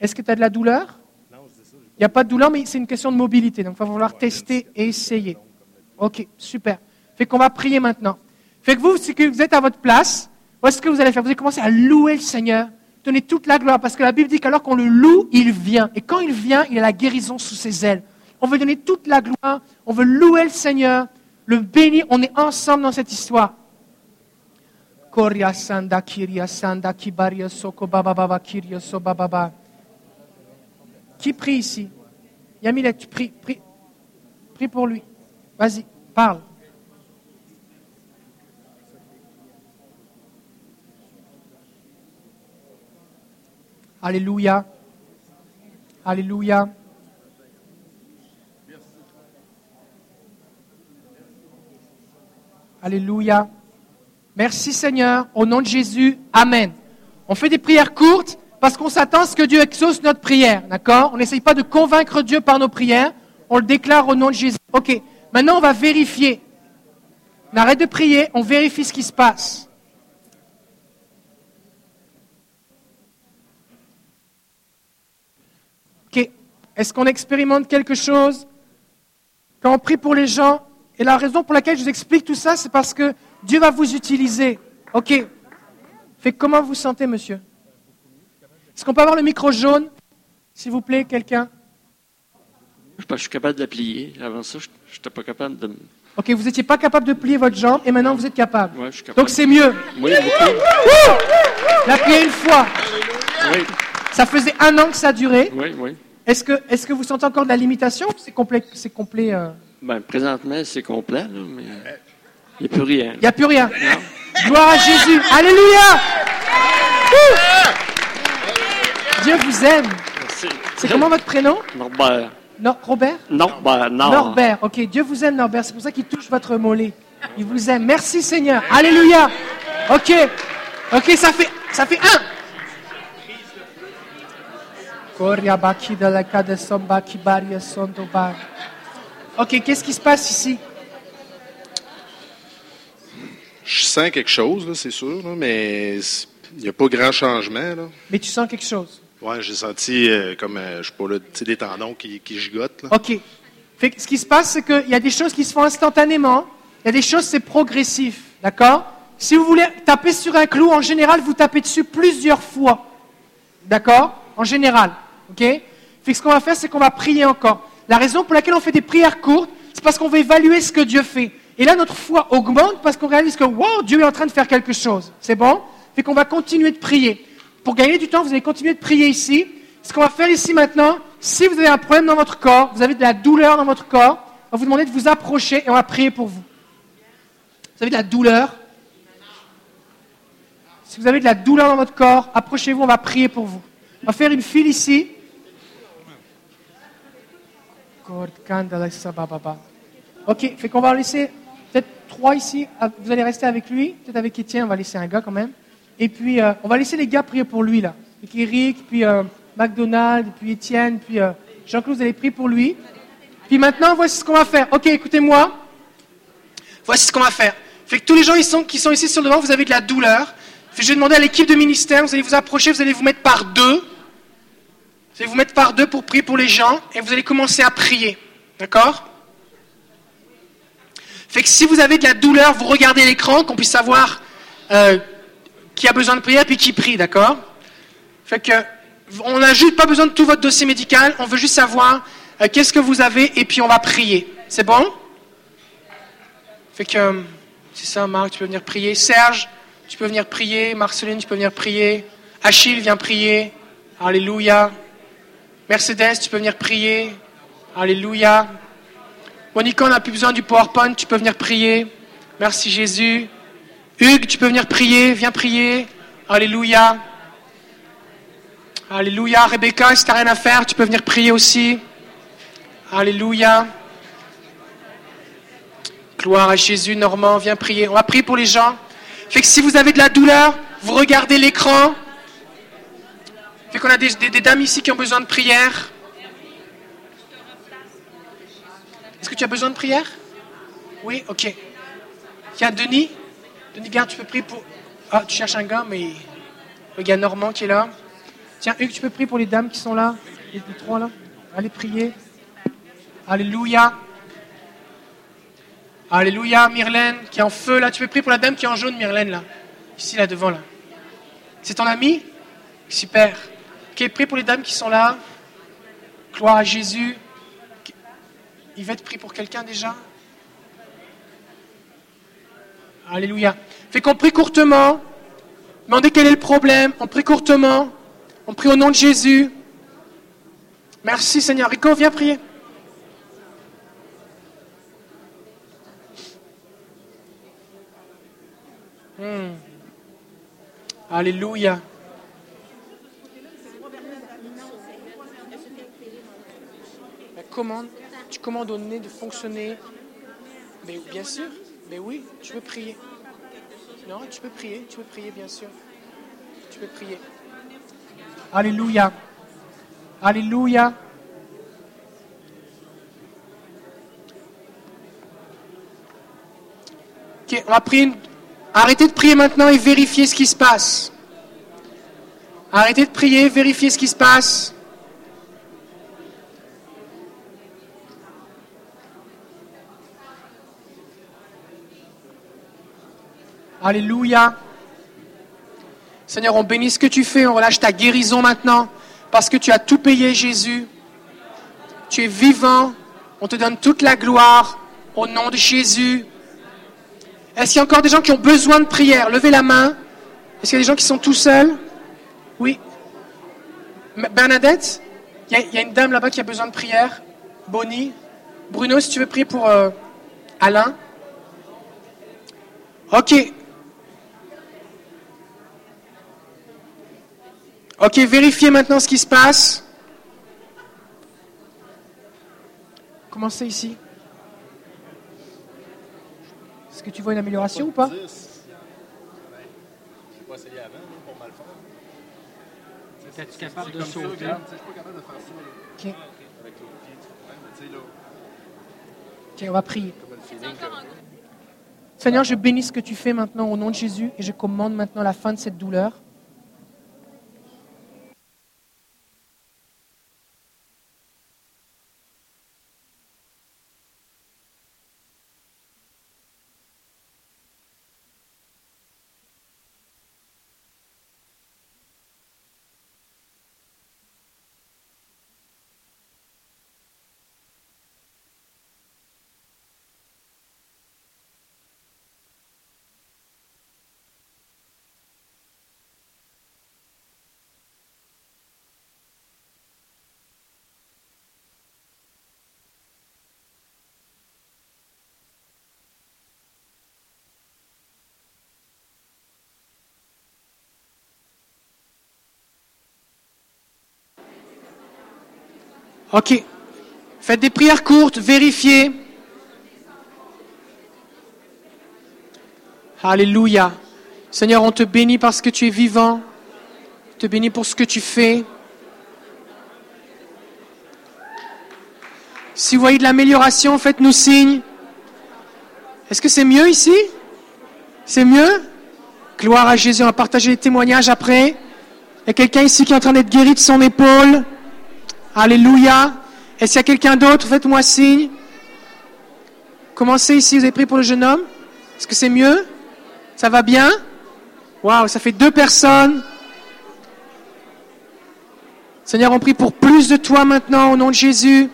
Speaker 1: Est-ce que tu as de la douleur? Il n'y a pas de douleur, mais c'est une question de mobilité. Donc, il va falloir tester et essayer. Ok, super. Fait qu'on va prier maintenant. Fait que vous, si vous êtes à votre place, voici ce que vous allez faire? Vous allez commencer à louer le Seigneur, donner toute la gloire, parce que la Bible dit qu'alors qu'on le loue, il vient. Et quand il vient, il a la guérison sous ses ailes. On veut donner toute la gloire. On veut louer le Seigneur, le bénir. On est ensemble dans cette histoire. Qui prie ici? Yamilet, tu prie, prie pour lui. Vas-y, parle. Alléluia. Alléluia. Alléluia. Merci Seigneur. Au nom de Jésus. Amen. On fait des prières courtes parce qu'on s'attend à ce que Dieu exauce notre prière. D'accord? On n'essaye pas de convaincre Dieu par nos prières. On le déclare au nom de Jésus. Ok. Maintenant, on va vérifier. On arrête de prier. On vérifie ce qui se passe. Ok. Est-ce qu'on expérimente quelque chose Quand on prie pour les gens, et la raison pour laquelle je vous explique tout ça, c'est parce que Dieu va vous utiliser. Ok. Fait comment vous vous sentez, monsieur Est-ce qu'on peut avoir le micro jaune S'il vous plaît, quelqu'un
Speaker 4: je, suis capable de la plier. Avant ça, je n'étais pas capable de.
Speaker 1: Ok, vous n'étiez pas capable de plier votre jambe et maintenant vous êtes capable.
Speaker 4: Ouais, je suis capable.
Speaker 1: Donc c'est mieux.
Speaker 4: Oui, beaucoup.
Speaker 1: La plier une fois. Oui. Ça faisait un an que ça durait.
Speaker 4: Oui, oui.
Speaker 1: Est-ce que, est que vous sentez encore de la limitation c'est complet, c'est complet euh?
Speaker 4: Ben, présentement, c'est complet, mais il n'y a plus rien.
Speaker 1: Il n'y a plus rien. Gloire à Jésus. Alléluia. Dieu vous aime. C'est comment votre prénom?
Speaker 4: Norbert.
Speaker 1: No Robert?
Speaker 4: Norbert, non.
Speaker 1: Norbert, ok. Dieu vous aime, Norbert. C'est pour ça qu'il touche votre mollet. Il vous aime. Merci, Seigneur. Alléluia. Ok. Ok, ça fait, ça fait un. Ok, qu'est-ce qui se passe ici?
Speaker 5: Je sens quelque chose, c'est sûr, mais il n'y a pas grand changement.
Speaker 1: Mais tu sens quelque chose?
Speaker 5: Oui, j'ai senti euh, comme, euh, je sais pas, là, des tendons qui, qui gigotent.
Speaker 1: OK. Fait ce qui se passe, c'est qu'il y a des choses qui se font instantanément. Il y a des choses, c'est progressif. D'accord? Si vous voulez taper sur un clou, en général, vous tapez dessus plusieurs fois. D'accord? En général. OK? Fait ce qu'on va faire, c'est qu'on va prier encore. La raison pour laquelle on fait des prières courtes, c'est parce qu'on veut évaluer ce que Dieu fait. Et là, notre foi augmente parce qu'on réalise que, wow, Dieu est en train de faire quelque chose. C'est bon? Fait qu'on va continuer de prier. Pour gagner du temps, vous allez continuer de prier ici. Ce qu'on va faire ici maintenant, si vous avez un problème dans votre corps, vous avez de la douleur dans votre corps, on va vous demander de vous approcher et on va prier pour vous. Vous avez de la douleur? Si vous avez de la douleur dans votre corps, approchez-vous, on va prier pour vous. On va faire une file ici. Ok, fait qu'on va laisser peut-être trois ici. Ah, vous allez rester avec lui, peut-être avec Étienne, on va laisser un gars quand même. Et puis, euh, on va laisser les gars prier pour lui, là. Avec Eric, puis euh, McDonald, puis Étienne, puis euh, Jean-Claude, vous allez prier pour lui. Puis maintenant, voici ce qu'on va faire. Ok, écoutez-moi. Voici ce qu'on va faire. Fait que tous les gens qui sont ici sur le devant, vous avez de la douleur. Fait que je vais demander à l'équipe de ministère, vous allez vous approcher, vous allez vous mettre par deux. Vous allez vous mettre par deux pour prier pour les gens et vous allez commencer à prier. D'accord? Fait que si vous avez de la douleur, vous regardez l'écran, qu'on puisse savoir euh, qui a besoin de prière puis qui prie, d'accord? Fait que on n'a juste pas besoin de tout votre dossier médical, on veut juste savoir euh, qu'est-ce que vous avez et puis on va prier. C'est bon? Fait que euh, c'est ça, Marc, tu peux venir prier. Serge, tu peux venir prier. Marceline, tu peux venir prier. Achille, viens prier. Alléluia. Mercedes, tu peux venir prier. Alléluia. Monica, on n'a plus besoin du PowerPoint, tu peux venir prier. Merci Jésus. Hugues, tu peux venir prier, viens prier. Alléluia. Alléluia. Rebecca, si tu n'as rien à faire, tu peux venir prier aussi. Alléluia. Gloire à Jésus, Normand, viens prier. On va prier pour les gens. Fait que si vous avez de la douleur, vous regardez l'écran. Fait qu'on a des, dames ici qui ont besoin de prière. Est-ce que tu as besoin de prière? Oui, ok. Tiens, Denis. Denis, viens, tu peux prier pour. Ah, tu cherches un gars, mais. Le gars Normand qui est là. Tiens, Hugues, tu peux prier pour les dames qui sont là Les, les trois là Allez prier. Alléluia. Alléluia, Myrlène, qui est en feu là. Tu peux prier pour la dame qui est en jaune, Myrlène, là. Ici, là, devant, là. C'est ton ami? Super. Ok, prie pour les dames qui sont là. Gloire à Jésus. Yvette, prie pour quelqu'un déjà? Alléluia. Fait qu'on prie courtement. Demandez quel est le problème. On prie courtement. On prie au nom de Jésus. Merci Seigneur. Rico, viens prier? Hmm. Alléluia. La commande, tu commandes au nez de fonctionner. Mais bien sûr, mais oui, tu peux prier. Non, tu peux prier, tu peux prier, bien sûr. Tu peux prier. Alléluia. Alléluia. On Arrêtez de prier maintenant et vérifiez ce qui se passe. Arrêtez de prier, vérifiez ce qui se passe. Alléluia. Seigneur, on bénit ce que tu fais, on relâche ta guérison maintenant, parce que tu as tout payé, Jésus. Tu es vivant, on te donne toute la gloire au nom de Jésus. Est-ce qu'il y a encore des gens qui ont besoin de prière? Levez la main. Est-ce qu'il y a des gens qui sont tout seuls? Oui. Bernadette? Il y, a, il y a une dame là-bas qui a besoin de prière. Bonnie. Bruno, si tu veux prier pour euh, Alain. Ok. Ok, vérifiez maintenant ce qui se passe. Commencez ici? Est-ce que tu vois une amélioration ou pas?
Speaker 6: Es-tu capable de sauter?
Speaker 1: Ok. Ok, on va prier. Seigneur, je bénis ce que tu fais maintenant au nom de Jésus et je commande maintenant la fin de cette douleur. Ok. Faites des prières courtes, vérifiez. Alléluia. Seigneur, on te bénit parce que tu es vivant. Te bénit pour ce que tu fais. Si vous voyez de l'amélioration, faites-nous signe. Est-ce que c'est mieux ici? C'est mieux? Gloire à Jésus. On va partager les témoignages après. Il y a quelqu'un ici qui est en train d'être guéri de son épaule. Alléluia. Est-ce qu'il y a quelqu'un d'autre Faites-moi signe. Commencez ici. Vous avez pris pour le jeune homme Est-ce que c'est mieux? Ça va bien? Waouh, ça fait deux personnes. Seigneur, on prie pour plus de toi maintenant au nom de Jésus.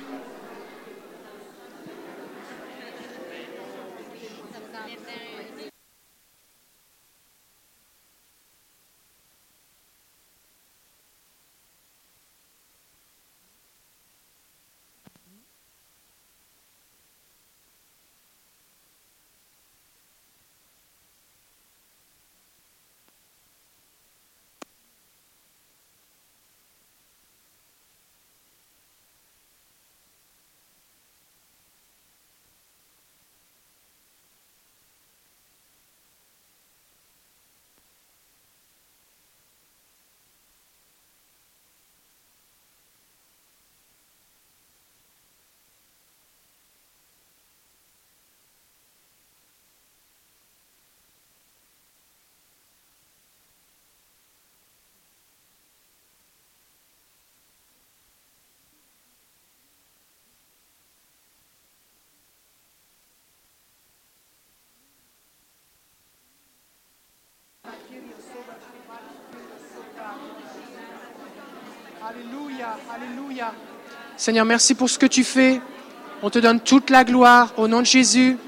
Speaker 1: Alléluia, Alléluia. Seigneur, merci pour ce que tu fais. On te donne toute la gloire au nom de Jésus.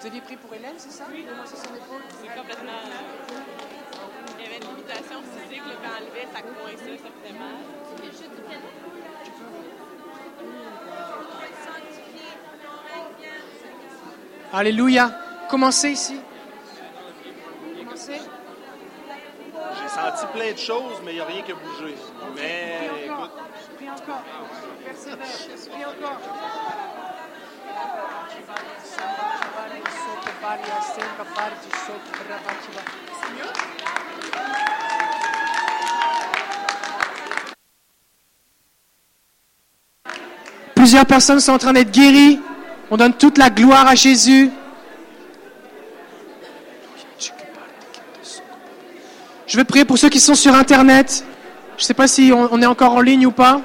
Speaker 1: Vous aviez pris pour Hélène, c'est ça? Oui. son épaule
Speaker 7: C'est complètement. Il y avait une limitation physique, le quand enlevé, ça coinçait, ça faisait mal.
Speaker 1: Alléluia. Commencez ici? Commencez.
Speaker 8: J'ai senti plein de choses, mais il n'y a rien qui a bougé. Mais écoute,
Speaker 1: Prie encore. Persévère. Prie encore. Plusieurs personnes sont en train d'être guéries. On donne toute la gloire à Jésus. Je vais prier pour ceux qui sont sur Internet. Je ne sais pas si on, on est encore en ligne ou pas.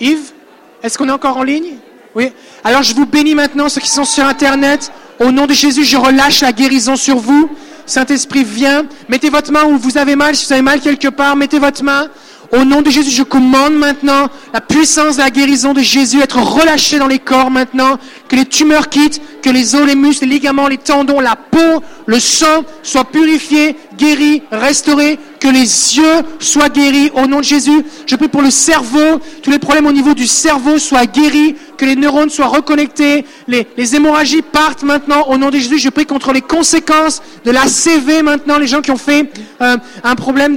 Speaker 1: Yves, est-ce qu'on est encore en ligne? Oui. Alors je vous bénis maintenant, ceux qui sont sur Internet. Au nom de Jésus, je relâche la guérison sur vous. Saint-Esprit, viens. Mettez votre main où vous avez mal. Si vous avez mal quelque part, mettez votre main. Au nom de Jésus, je commande maintenant la puissance de la guérison de Jésus être relâchée dans les corps maintenant, que les tumeurs quittent, que les os, les muscles, les ligaments, les tendons, la peau, le sang soient purifiés, guéris, restaurés, que les yeux soient guéris au nom de Jésus. Je prie pour le cerveau, tous les problèmes au niveau du cerveau soient guéris, que les neurones soient reconnectés, les, hémorragies partent maintenant au nom de Jésus. Je prie contre les conséquences de la CV maintenant, les gens qui ont fait euh, un problème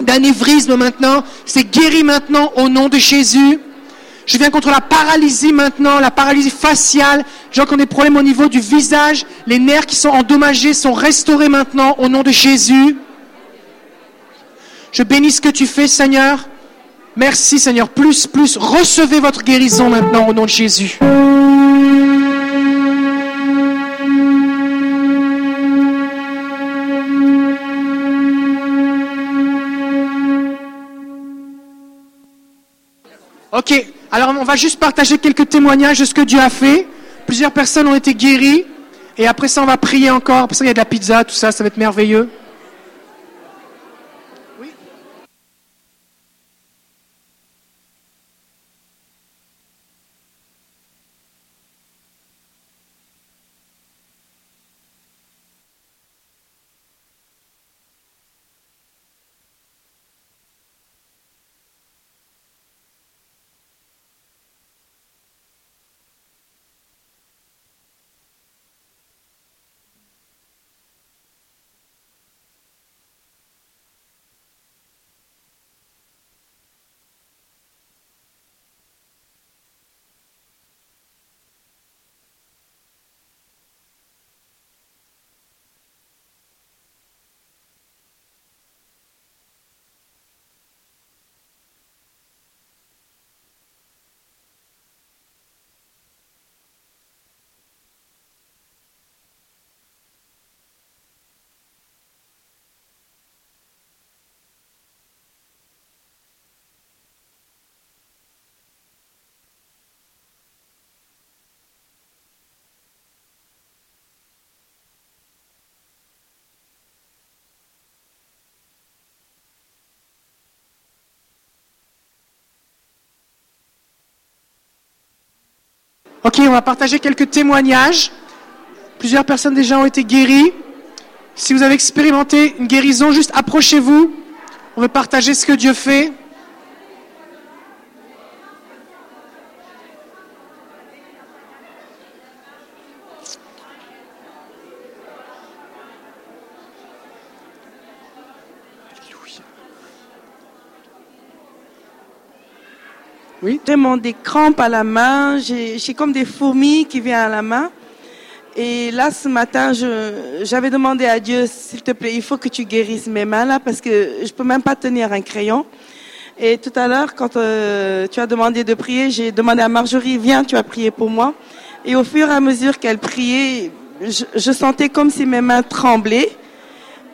Speaker 1: d'anévrisme maintenant, c'est guéri maintenant au nom de Jésus. Je viens contre la paralysie maintenant, la paralysie faciale. Gens qui des problèmes au niveau du visage, les nerfs qui sont endommagés sont restaurés maintenant au nom de Jésus. Je bénis ce que tu fais, Seigneur. Merci, Seigneur. Plus, plus. Recevez votre guérison maintenant au nom de Jésus. Ok. Alors on va juste partager quelques témoignages de ce que Dieu a fait. Plusieurs personnes ont été guéries. Et après ça, on va prier encore. Après ça, il y a de la pizza, tout ça, ça va être merveilleux. Ok, on va partager quelques témoignages. Plusieurs personnes déjà ont été guéries. Si vous avez expérimenté une guérison, juste approchez-vous. On veut partager ce que Dieu fait. Oui.
Speaker 9: Vraiment des crampes à la main, j'ai j'ai comme des fourmis qui viennent à la main. Et là, ce matin, j'avais demandé à Dieu, s'il te plaît, il faut que tu guérisses mes mains là, parce que je peux même pas tenir un crayon. Et tout à l'heure, quand euh, tu as demandé de prier, j'ai demandé à Marjorie, viens, tu as prié pour moi. Et au fur et à mesure qu'elle priait, je, je sentais comme si mes mains tremblaient.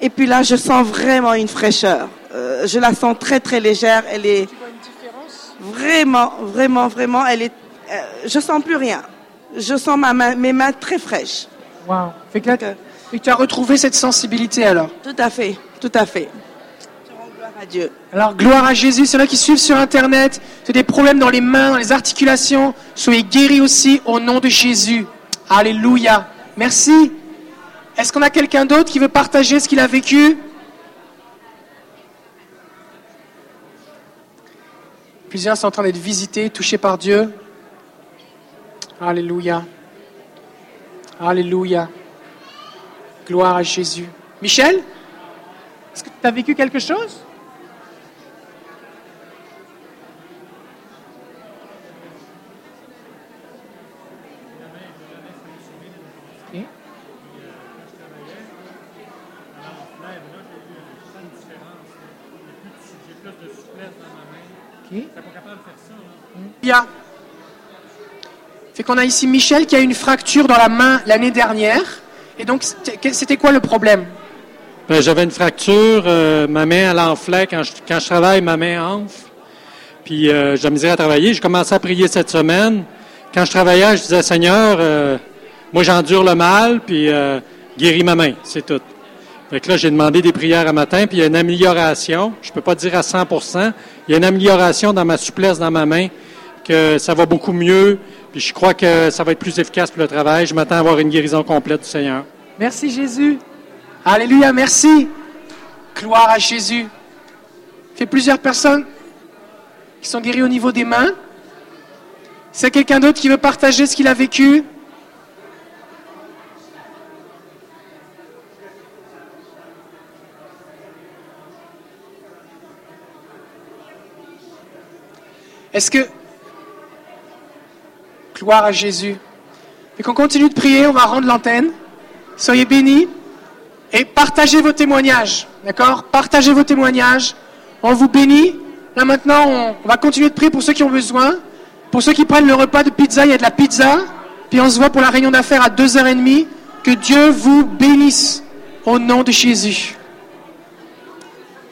Speaker 9: Et puis là, je sens vraiment une fraîcheur. Euh, je la sens très très légère. Elle est vraiment, vraiment, vraiment. Elle est. euh, je sens plus rien. Je sens ma main, mes mains très fraîches.
Speaker 1: Wow. Fait que là, que tu as retrouvé cette sensibilité alors.
Speaker 9: Tout à fait, tout à fait. Je rends gloire à Dieu.
Speaker 1: Alors, gloire à Jésus. Ceux-là qui suivent sur Internet, c'est des problèmes dans les mains, dans les articulations. Soyez guéris aussi au nom de Jésus. Alléluia. Merci. Est-ce qu'on a quelqu'un d'autre qui veut partager ce qu'il a vécu? Plusieurs sont en train d'être visités, touchés par Dieu. Alléluia. Alléluia. Gloire à Jésus. Michel, est-ce que tu as vécu quelque chose? Ok. Bien. Fait qu'on a ici Michel qui a une fracture dans la main l'année dernière. Et donc, c'était quoi le problème?
Speaker 6: Ben, J'avais une fracture, euh, ma main elle enflait. Quand je, travaille, ma main enfle. Puis euh, j'ai misère à travailler. J'ai commencé à prier cette semaine. Quand je travaillais, je disais Seigneur, euh, moi j'endure le mal, puis euh, guéris ma main, c'est tout. Là, j'ai demandé des prières à matin, puis il y a une amélioration. Je peux pas dire à 100% Il y a une amélioration dans ma souplesse dans ma main, que ça va beaucoup mieux. Puis je crois que ça va être plus efficace pour le travail. Je m'attends à avoir une guérison complète du Seigneur.
Speaker 1: Merci Jésus. Alléluia, merci. Gloire à Jésus. Il y a plusieurs personnes qui sont guéries au niveau des mains. C'est quelqu'un d'autre qui veut partager ce qu'il a vécu. Est-ce que... Gloire à Jésus. Et qu'on continue de prier, on va rendre l'antenne. Soyez bénis et partagez vos témoignages. D'accord? Partagez vos témoignages. On vous bénit. Là maintenant, on, va continuer de prier pour ceux qui ont besoin. Pour ceux qui prennent le repas de pizza, il y a de la pizza. Puis on se voit pour la réunion d'affaires à 2h30. Que Dieu vous bénisse au nom de Jésus.